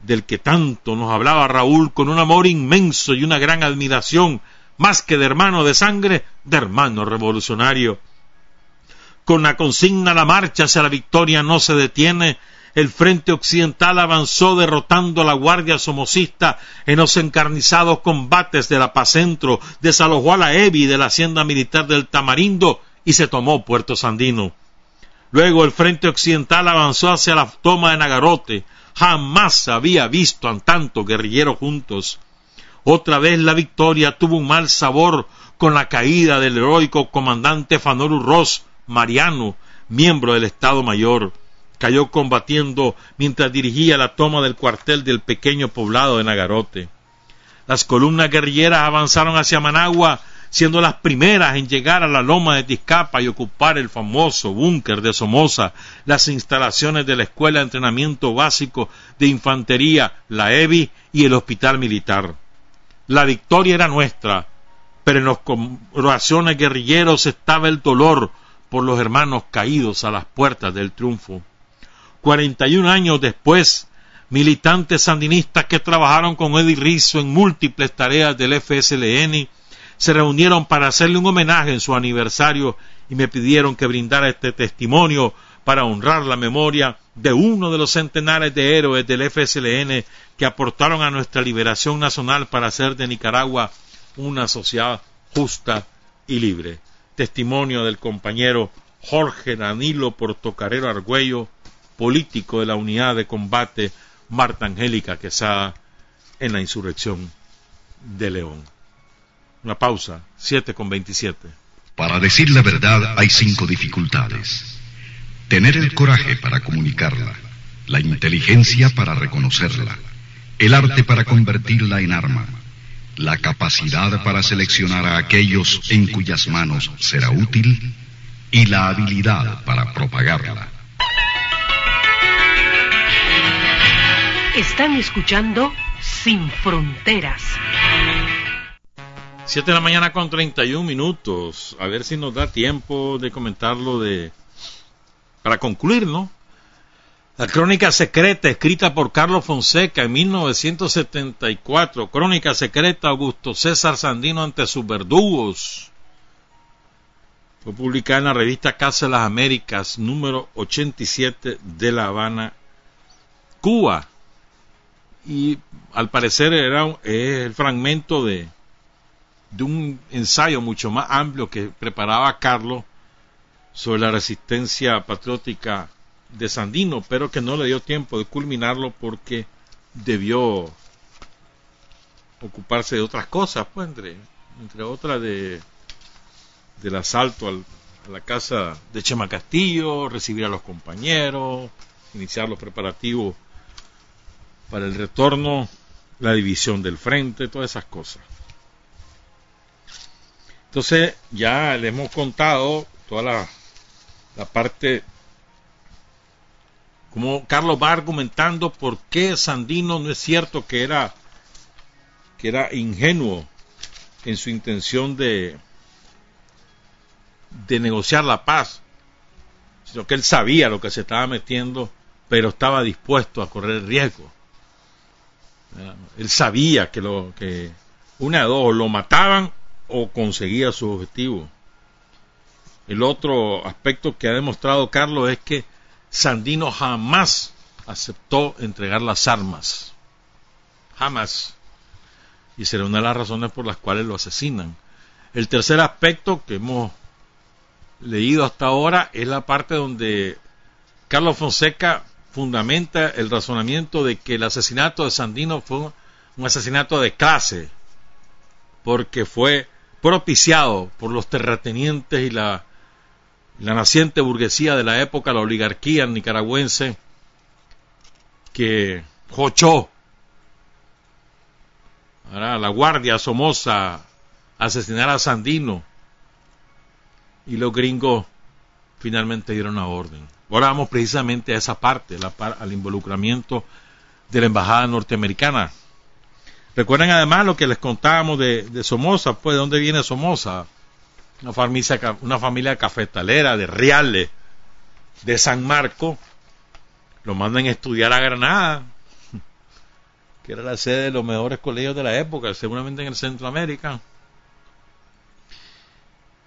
del que tanto nos hablaba Raúl con un amor inmenso y una gran admiración, más que de hermano de sangre, de hermano revolucionario con la consigna la marcha hacia la victoria no se detiene, el frente occidental avanzó derrotando a la guardia somocista en los encarnizados combates de la Paz Centro, desalojó a la EBI de la hacienda militar del Tamarindo y se tomó Puerto Sandino. Luego el frente occidental avanzó hacia la toma de Nagarote. Jamás había visto a tantos guerrilleros juntos. Otra vez la victoria tuvo un mal sabor con la caída del heroico comandante Fanoru Ross, Mariano, miembro del Estado Mayor, cayó combatiendo mientras dirigía la toma del cuartel del pequeño poblado de Nagarote. Las columnas guerrilleras avanzaron hacia Managua, siendo las primeras en llegar a la loma de Tizcapa y ocupar el famoso búnker de Somoza, las instalaciones de la Escuela de Entrenamiento Básico de Infantería, la EBI y el Hospital Militar. La victoria era nuestra, pero en los corazones guerrilleros estaba el dolor por los hermanos caídos a las puertas del triunfo. Cuarenta y un años después, militantes sandinistas que trabajaron con Eddie Rizzo en múltiples tareas del FSLN, se reunieron para hacerle un homenaje en su aniversario y me pidieron que brindara este testimonio para honrar la memoria de uno de los centenares de héroes del FSLN que aportaron a nuestra liberación nacional para hacer de Nicaragua una sociedad justa y libre. Testimonio del compañero Jorge Danilo Portocarero Argüello, político de la unidad de combate Marta Angélica Quesada en la insurrección de León. Una pausa, 7 con 27. Para decir la verdad hay cinco dificultades. Tener el coraje para comunicarla, la inteligencia para reconocerla, el arte para convertirla en arma, la capacidad para seleccionar a aquellos en cuyas manos será útil y la habilidad para propagarla. Están escuchando Sin Fronteras. Siete de la mañana con 31 minutos. A ver si nos da tiempo de comentarlo de... Para concluir, ¿no? La crónica secreta escrita por Carlos Fonseca en 1974. Crónica secreta Augusto César Sandino ante sus verdugos. Fue publicada en la revista Casa de las Américas, número 87 de La Habana, Cuba. Y al parecer era el fragmento de, de un ensayo mucho más amplio que preparaba Carlos sobre la resistencia patriótica de Sandino, pero que no le dio tiempo de culminarlo porque debió ocuparse de otras cosas, pues entre, entre otras de del asalto a la casa de Chema Castillo, recibir a los compañeros, iniciar los preparativos para el retorno, la división del frente, todas esas cosas. Entonces ya le hemos contado toda la, parte, como Carlos va argumentando por qué Sandino no es cierto que era, que era ingenuo en su intención de, de negociar la paz, sino que él sabía lo que se estaba metiendo, pero estaba dispuesto a correr riesgo. Él sabía que, lo, que una de dos, lo mataban o conseguía su objetivo. El otro aspecto que ha demostrado Carlos es que Sandino jamás aceptó entregar las armas. Jamás. Y será una de las razones por las cuales lo asesinan. El tercer aspecto que hemos leído hasta ahora es la parte donde Carlos Fonseca fundamenta el razonamiento de que el asesinato de Sandino fue un asesinato de clase, porque fue propiciado por los terratenientes y la, la naciente burguesía de la época, la oligarquía nicaragüense, que jochó a la guardia Somoza asesinar a Sandino y los gringos finalmente dieron la orden. Ahora vamos precisamente a esa parte, al involucramiento de la embajada norteamericana. Recuerden además lo que les contábamos de, Somoza, pues de dónde viene Somoza, una familia, una familia cafetalera de Reales, de San Marco, lo mandan a estudiar a Granada, que era la sede de los mejores colegios de la época, seguramente en el Centroamérica.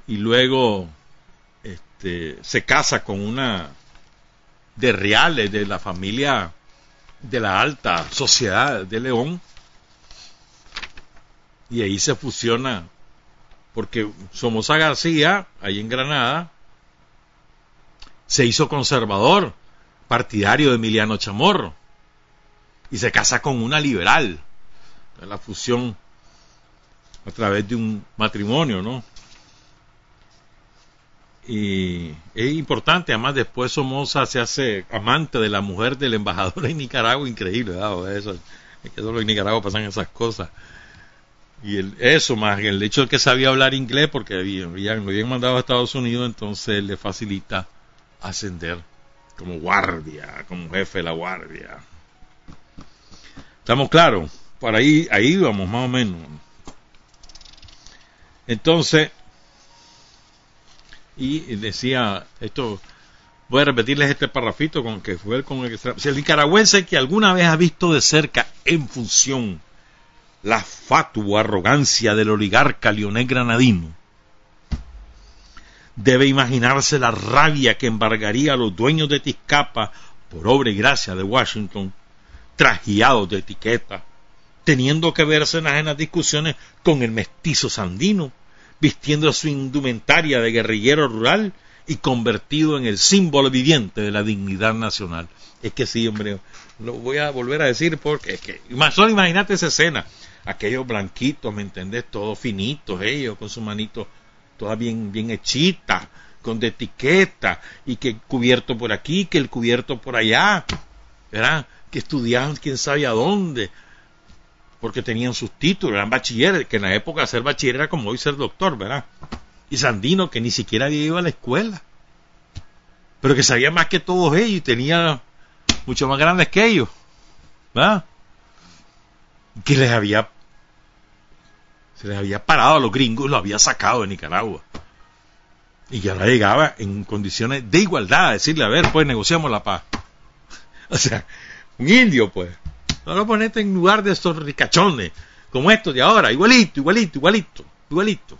Y luego este, se casa con una de reales de la familia de la alta sociedad de León. Y ahí se fusiona porque Somoza García ahí en Granada se hizo conservador partidario de Emiliano Chamorro y se casa con una liberal. La fusión a través de un matrimonio no y es importante, además después Somoza se hace amante de la mujer del embajador en Nicaragua, increíble, Eso, es que solo en Nicaragua pasan esas cosas. Y eso más, el hecho de que sabía hablar inglés, porque habían, lo habían mandado a Estados Unidos, entonces le facilita ascender como guardia, como jefe de la guardia. ¿Estamos claros? Por ahí, ahí vamos, más o menos. Entonces, y decía, esto Voy a repetirles este parrafito con que fue con el que... Si el nicaragüense que alguna vez ha visto de cerca en función la fatua arrogancia del oligarca Leonel Granadino, debe imaginarse la rabia que embargaría a los dueños de Tizcapa por obra y gracia de Washington, trajeados de etiqueta, teniendo que verse en ajenas discusiones con el mestizo sandino, vistiendo su indumentaria de guerrillero rural y convertido en el símbolo viviente de la dignidad nacional. Es que sí, hombre, lo voy a volver a decir porque es que, solo imagínate esa escena, aquellos blanquitos, ¿me entendés? Todos finitos, ellos con su manito toda bien, bien hechita, con de etiqueta, y que cubierto por aquí, que el cubierto por allá, ¿verdad? Que estudiaban quién sabe a dónde, porque tenían sus títulos, eran bachilleres, que en la época ser bachiller era como hoy ser doctor, ¿verdad? Y Sandino, que ni siquiera había ido a la escuela, pero que sabía más que todos ellos y tenía mucho más grandes que ellos, ¿verdad? Que les había se les había parado a los gringos, lo había sacado de Nicaragua. Y ya ahora llegaba en condiciones de igualdad, a decirle, a ver, pues negociamos la paz. o sea, un indio, pues. Lo ponete en lugar de estos ricachones, como estos de ahora, igualito, igualito, igualito, igualito.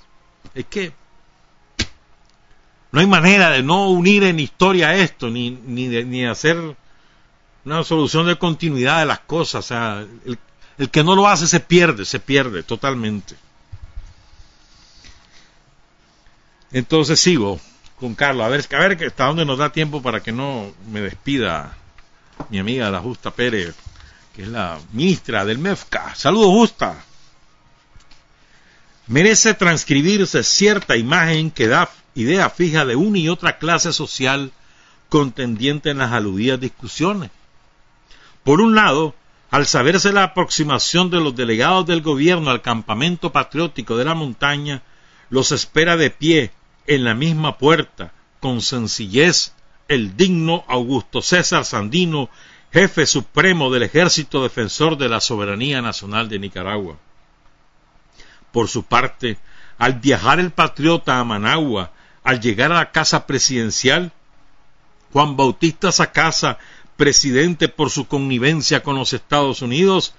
Es que no hay manera de no unir en historia esto, ni, ni, de, ni hacer una solución de continuidad de las cosas. O sea, el, el que no lo hace se pierde, se pierde totalmente. Entonces sigo con Carlos, a ver, a ver hasta dónde nos da tiempo para que no me despida mi amiga la Justa Pérez, que es la ministra del MEFCA. Saludos, Justa. Merece transcribirse cierta imagen que da idea fija de una y otra clase social contendiente en las aludidas discusiones. Por un lado, al saberse la aproximación de los delegados del gobierno al campamento patriótico de la montaña, los espera de pie en la misma puerta, con sencillez, el digno Augusto César Sandino, jefe supremo del Ejército Defensor de la Soberanía Nacional de Nicaragua. Por su parte, al viajar el patriota a Managua, al llegar a la casa presidencial, Juan Bautista Sacasa, presidente por su connivencia con los Estados Unidos,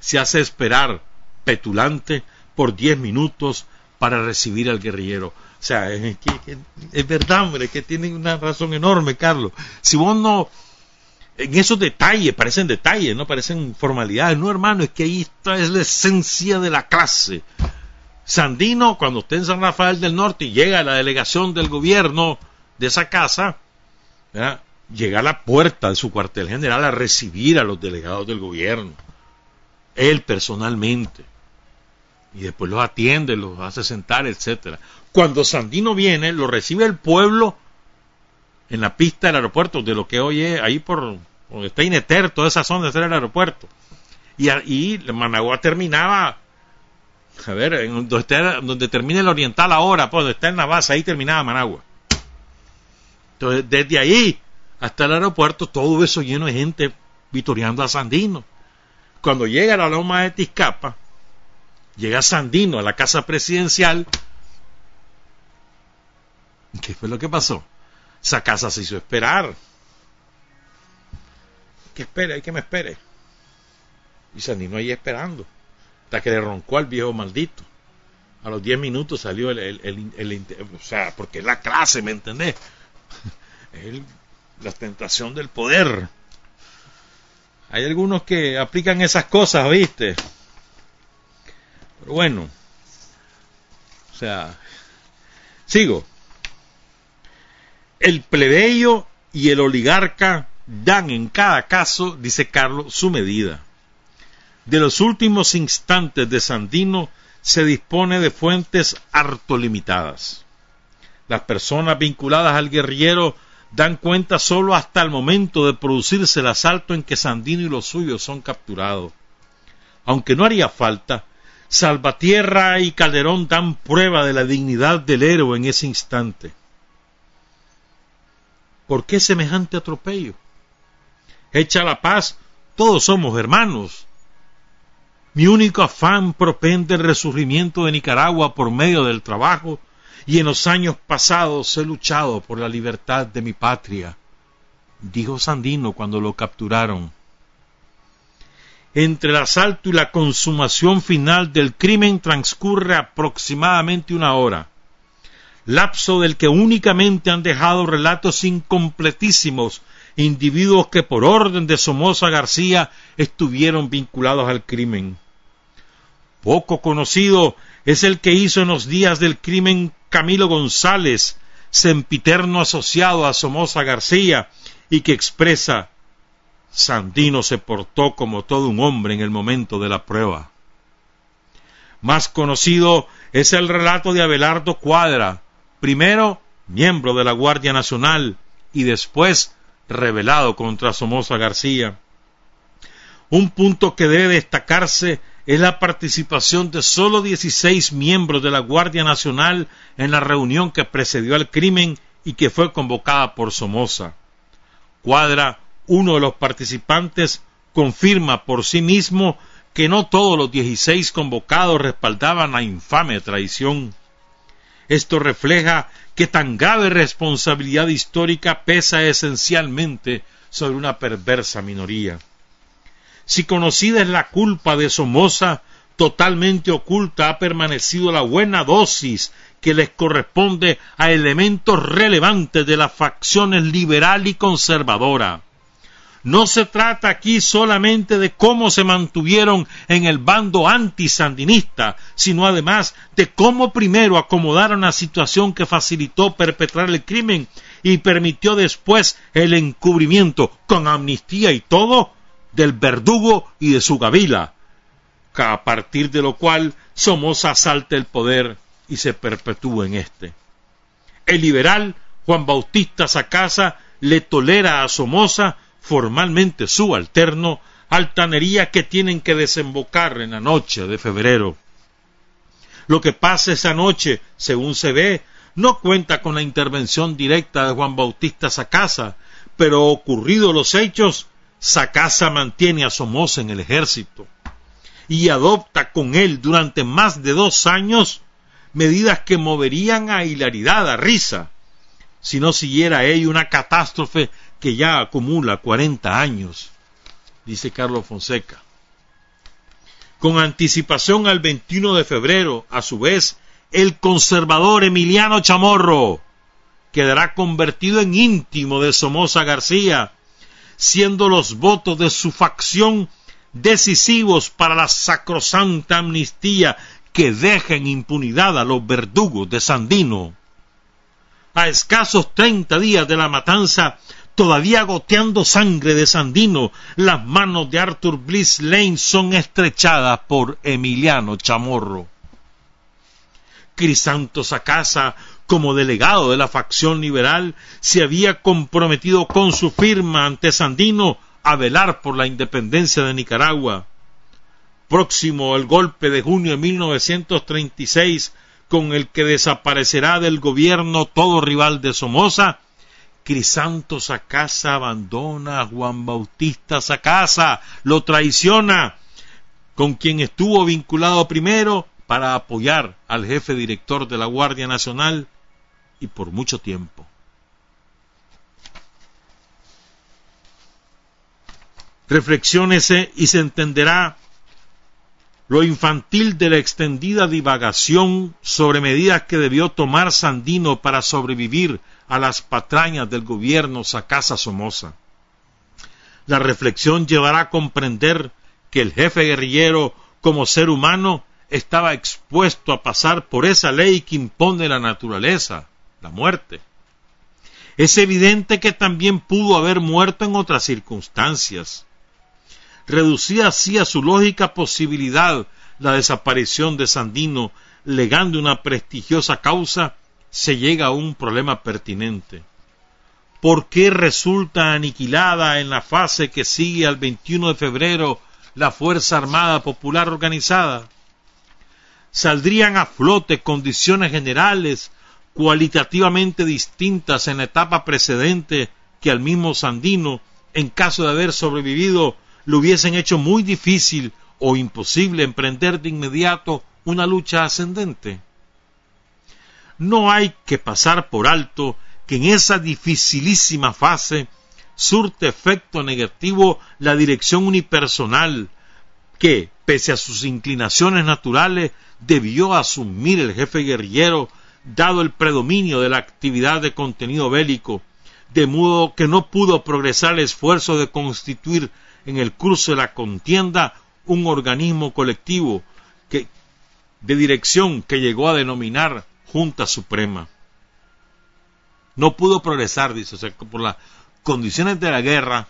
se hace esperar, petulante, por diez minutos para recibir al guerrillero. O sea, es, que, es verdad, hombre, que tiene una razón enorme, Carlos. Si vos no, en esos detalles, parecen detalles, no parecen formalidades, no, hermano, es que ahí está, es la esencia de la clase. Sandino, cuando está en San Rafael del Norte y llega a la delegación del gobierno de esa casa, llega a la puerta de su cuartel general a recibir a los delegados del gobierno, él personalmente, y después los atiende, los hace sentar, etcétera. Cuando Sandino viene, lo recibe el pueblo en la pista del aeropuerto, de lo que hoy es ahí por donde está Ineter, toda esa zona de el aeropuerto. Y, y Managua terminaba, a ver, donde, donde termina el oriental ahora, pues donde está en la base, ahí terminaba Managua. Entonces, desde ahí hasta el aeropuerto, todo eso lleno de gente vitoreando a Sandino. Cuando llega a la loma de Tizcapa, llega Sandino a la casa presidencial, ¿Qué fue lo que pasó? Esa casa se hizo esperar. Que espere, hay que me espere. Y Sandino ahí esperando. Hasta que le roncó al viejo maldito. A los 10 minutos salió el, el, O sea, porque es la clase, ¿me entendés? la tentación del poder. Hay algunos que aplican esas cosas, ¿viste? Pero bueno. O sea, sigo el plebeyo y el oligarca dan en cada caso, dice Carlos, su medida. De los últimos instantes de Sandino se dispone de fuentes harto limitadas. Las personas vinculadas al guerrillero dan cuenta solo hasta el momento de producirse el asalto en que Sandino y los suyos son capturados. Aunque no haría falta, Salvatierra y Calderón dan prueba de la dignidad del héroe en ese instante. ¿Por qué semejante atropello? Hecha la paz, todos somos hermanos. Mi único afán propende el resurgimiento de Nicaragua por medio del trabajo y en los años pasados he luchado por la libertad de mi patria. dijo Sandino cuando lo capturaron. Entre el asalto y la consumación final del crimen transcurre aproximadamente una hora, lapso del que únicamente han dejado relatos incompletísimos individuos que por orden de Somoza García estuvieron vinculados al crimen. Poco conocido es el que hizo en los días del crimen Camilo González, sempiterno asociado a Somoza García, y que expresa Sandino se portó como todo un hombre en el momento de la prueba. Más conocido es el relato de Abelardo Cuadra, primero miembro de la Guardia Nacional y después revelado contra Somoza García. Un punto que debe destacarse es la participación de solo 16 miembros de la Guardia Nacional en la reunión que precedió al crimen y que fue convocada por Somoza. Cuadra, uno de los participantes, confirma por sí mismo que no todos los 16 convocados respaldaban la infame traición. Esto refleja que tan grave responsabilidad histórica pesa esencialmente sobre una perversa minoría. Si conocida es la culpa de Somoza, totalmente oculta ha permanecido la buena dosis que les corresponde a elementos relevantes de las facciones liberal y conservadora. No se trata aquí solamente de cómo se mantuvieron en el bando antisandinista, sino además de cómo primero acomodaron la situación que facilitó perpetrar el crimen y permitió después el encubrimiento, con amnistía y todo, del verdugo y de su gavila, a partir de lo cual Somoza asalta el poder y se perpetúa en éste. El liberal Juan Bautista Sacasa le tolera a Somoza, formalmente subalterno, altanería que tienen que desembocar en la noche de febrero. Lo que pasa esa noche, según se ve, no cuenta con la intervención directa de Juan Bautista Sacasa, pero ocurridos los hechos, Sacasa mantiene a Somoza en el ejército y adopta con él durante más de dos años medidas que moverían a hilaridad, a risa, si no siguiera ello una catástrofe que ya acumula cuarenta años, dice Carlos Fonseca. Con anticipación al 21 de febrero, a su vez, el conservador Emiliano Chamorro quedará convertido en íntimo de Somoza García siendo los votos de su facción decisivos para la sacrosanta amnistía que deja en impunidad a los verdugos de Sandino. A escasos treinta días de la matanza, todavía goteando sangre de Sandino, las manos de Arthur Bliss Lane son estrechadas por Emiliano Chamorro. Crisanto Sacasa como delegado de la facción liberal, se había comprometido con su firma ante Sandino a velar por la independencia de Nicaragua. Próximo al golpe de junio de 1936, con el que desaparecerá del gobierno todo rival de Somoza, Crisanto Sacasa abandona a Juan Bautista Sacasa, lo traiciona, con quien estuvo vinculado primero para apoyar al jefe director de la Guardia Nacional y por mucho tiempo. Reflexiónese y se entenderá lo infantil de la extendida divagación sobre medidas que debió tomar Sandino para sobrevivir a las patrañas del gobierno Sacasa Somoza. La reflexión llevará a comprender que el jefe guerrillero, como ser humano, estaba expuesto a pasar por esa ley que impone la naturaleza, la muerte. Es evidente que también pudo haber muerto en otras circunstancias. Reducía así a su lógica posibilidad la desaparición de Sandino, legando una prestigiosa causa, se llega a un problema pertinente. ¿Por qué resulta aniquilada en la fase que sigue al 21 de febrero la Fuerza Armada Popular Organizada? Saldrían a flote condiciones generales cualitativamente distintas en la etapa precedente que al mismo Sandino, en caso de haber sobrevivido, le hubiesen hecho muy difícil o imposible emprender de inmediato una lucha ascendente. No hay que pasar por alto que en esa dificilísima fase surte efecto negativo la dirección unipersonal que, pese a sus inclinaciones naturales, debió asumir el jefe guerrillero, dado el predominio de la actividad de contenido bélico, de modo que no pudo progresar el esfuerzo de constituir en el curso de la contienda un organismo colectivo de dirección que llegó a denominar Junta Suprema. No pudo progresar, dice, o por las condiciones de la guerra,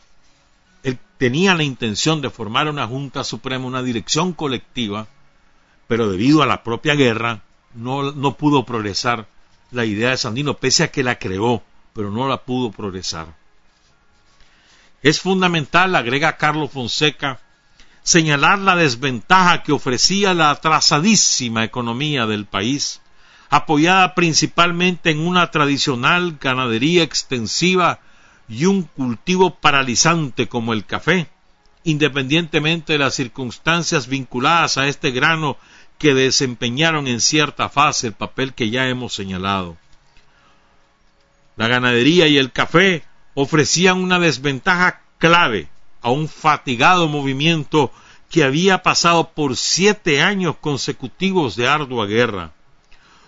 él tenía la intención de formar una Junta Suprema, una dirección colectiva, pero debido a la propia guerra no, no pudo progresar la idea de Sandino, pese a que la creó, pero no la pudo progresar. Es fundamental, agrega Carlos Fonseca, señalar la desventaja que ofrecía la atrasadísima economía del país, apoyada principalmente en una tradicional ganadería extensiva y un cultivo paralizante como el café, independientemente de las circunstancias vinculadas a este grano que desempeñaron en cierta fase el papel que ya hemos señalado. La ganadería y el café ofrecían una desventaja clave a un fatigado movimiento que había pasado por siete años consecutivos de ardua guerra.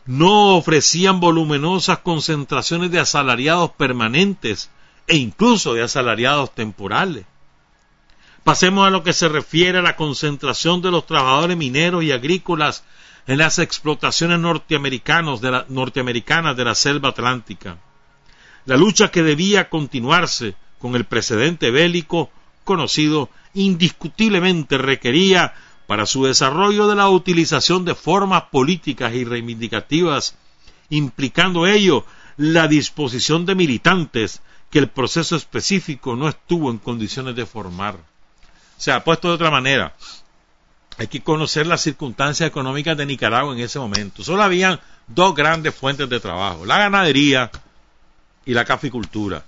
No ofrecían voluminosas concentraciones de asalariados permanentes e incluso de asalariados temporales. Pasemos a lo que se refiere a la concentración de los trabajadores mineros y agrícolas en las explotaciones norteamericanas de la, norteamericanas de la selva atlántica. La lucha que debía continuarse con el precedente bélico conocido indiscutiblemente requería para su desarrollo de la utilización de formas políticas y reivindicativas, implicando ello la disposición de militantes que el proceso específico no estuvo en condiciones de formar. Se ha puesto de otra manera. Hay que conocer las circunstancias económicas de Nicaragua en ese momento. Solo habían dos grandes fuentes de trabajo, la ganadería y la caficultura.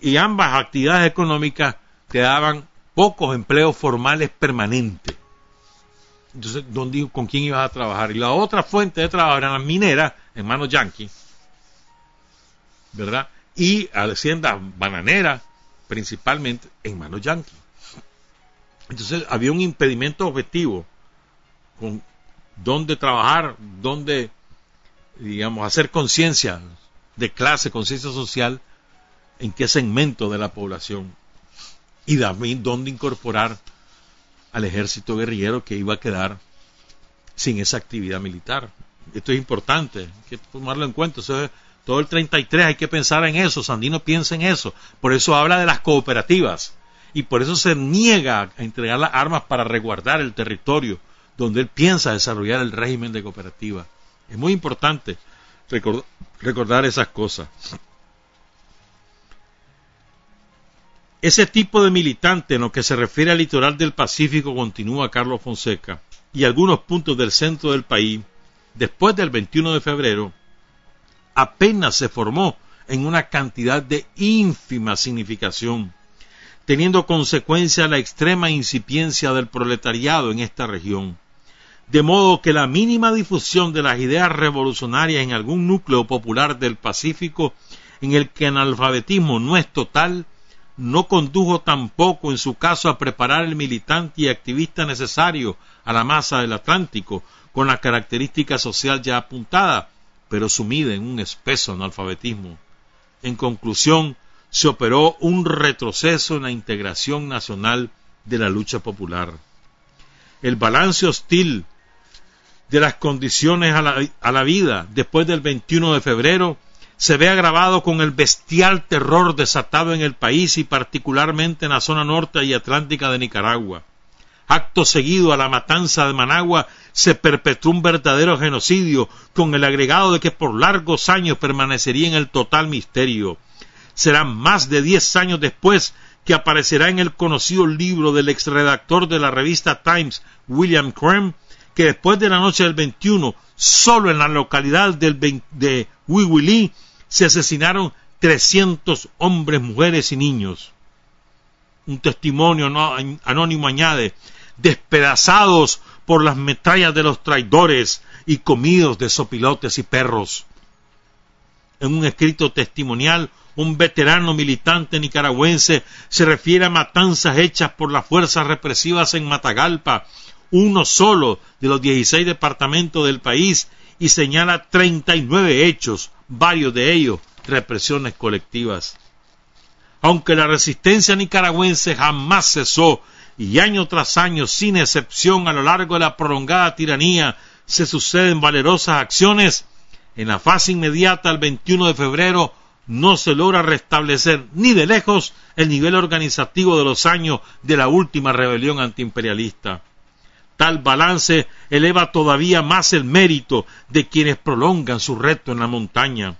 Y ambas actividades económicas te daban pocos empleos formales permanentes. Entonces, ¿con quién ibas a trabajar? Y la otra fuente de trabajo eran las mineras en manos yanquis, ¿verdad? Y haciendas bananeras, principalmente en manos yanquis. Entonces, había un impedimento objetivo con dónde trabajar, dónde, digamos, hacer conciencia de clase, conciencia social, en qué segmento de la población y también dónde incorporar al ejército guerrillero que iba a quedar sin esa actividad militar. Esto es importante, hay que tomarlo en cuenta. todo el 33 hay que pensar en eso, Sandino piensa en eso. Por eso habla de las cooperativas y por eso se niega a entregar las armas para resguardar el territorio donde él piensa desarrollar el régimen de cooperativa. Es muy importante recordar esas cosas. Ese tipo de militante en lo que se refiere al litoral del Pacífico, continúa Carlos Fonseca, y algunos puntos del centro del país, después del 21 de febrero, apenas se formó en una cantidad de ínfima significación, teniendo consecuencia la extrema incipiencia del proletariado en esta región. De modo que la mínima difusión de las ideas revolucionarias en algún núcleo popular del Pacífico en el que el analfabetismo no es total, no condujo tampoco en su caso a preparar el militante y activista necesario a la masa del Atlántico, con la característica social ya apuntada, pero sumida en un espeso analfabetismo. En conclusión, se operó un retroceso en la integración nacional de la lucha popular. El balance hostil de las condiciones a la, a la vida después del 21 de febrero se ve agravado con el bestial terror desatado en el país y particularmente en la zona norte y atlántica de Nicaragua. Acto seguido a la matanza de Managua se perpetró un verdadero genocidio con el agregado de que por largos años permanecería en el total misterio. Será más de diez años después que aparecerá en el conocido libro del exredactor de la revista Times, William Creme, que después de la noche del 21, solo en la localidad del de Wiwili, se asesinaron 300 hombres, mujeres y niños. Un testimonio anónimo añade, despedazados por las metrallas de los traidores y comidos de sopilotes y perros. En un escrito testimonial, un veterano militante nicaragüense, se refiere a matanzas hechas por las fuerzas represivas en Matagalpa, uno solo de los 16 departamentos del país, y señala 39 hechos, varios de ellos represiones colectivas. Aunque la resistencia nicaragüense jamás cesó y año tras año, sin excepción a lo largo de la prolongada tiranía, se suceden valerosas acciones, en la fase inmediata al 21 de febrero no se logra restablecer ni de lejos el nivel organizativo de los años de la última rebelión antiimperialista. Tal balance eleva todavía más el mérito de quienes prolongan su reto en la montaña.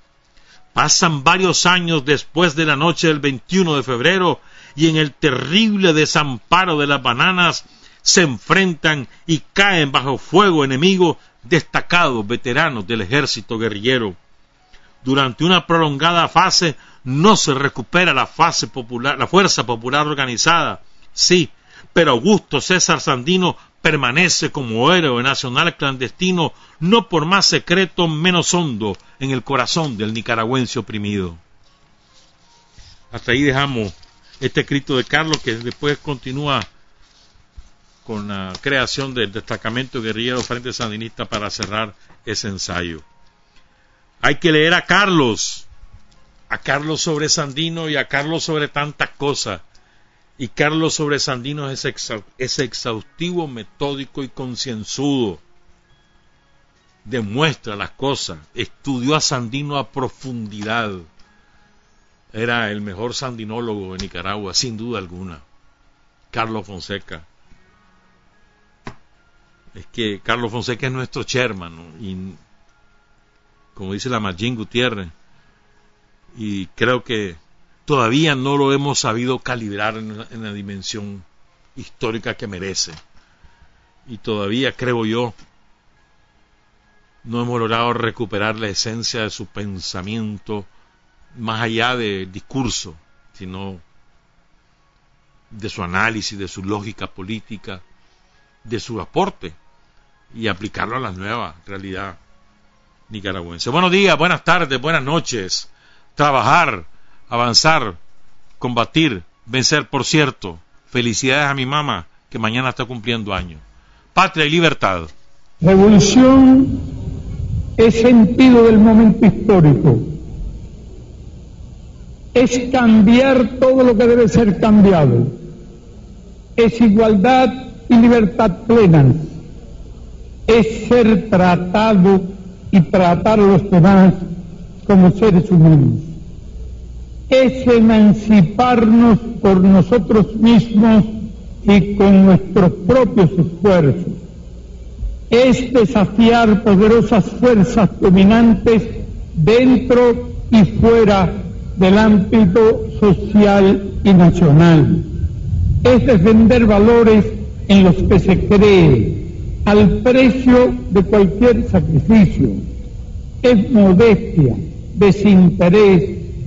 Pasan varios años después de la noche del 21 de febrero y en el terrible desamparo de las bananas se enfrentan y caen bajo fuego enemigo destacados veteranos del ejército guerrillero. Durante una prolongada fase no se recupera la, fuerza popular organizada, sí, pero Augusto César Sandino permanece como héroe nacional clandestino, no por más secreto menos hondo en el corazón del nicaragüense oprimido. Hasta ahí dejamos este escrito de Carlos que después continúa con la creación del destacamento guerrillero Frente Sandinista para cerrar ese ensayo. Hay que leer a Carlos, a Carlos sobre Sandino y a Carlos sobre tantas cosas. Y Carlos sobre Sandino es, es exhaustivo, metódico y concienzudo. Demuestra las cosas, estudió a Sandino a profundidad. Era el mejor sandinólogo de Nicaragua, sin duda alguna. Carlos Fonseca es que Carlos Fonseca es nuestro chairman, y como dice la Margin Gutiérrez, y creo que todavía no lo hemos sabido calibrar en la, en la dimensión histórica que merece. Y todavía, creo yo, no hemos logrado recuperar la esencia de su pensamiento más allá del discurso, sino de su análisis, de su lógica política, de su aporte y aplicarlo a la nueva realidad nicaragüense. Buenos días, buenas tardes, buenas noches. Trabajar, avanzar, combatir, vencer, por cierto. Felicidades a mi mamá que mañana está cumpliendo años. Patria y libertad. Revolución es sentido del momento histórico. Es cambiar todo lo que debe ser cambiado. Es igualdad y libertad plena es ser tratado y tratar a los demás como seres humanos. Es emanciparnos por nosotros mismos y con nuestros propios esfuerzos. Es desafiar poderosas fuerzas dominantes dentro y fuera del ámbito social y nacional. Es defender valores en los que se cree, al precio de cualquier sacrificio. Es modestia, desinterés,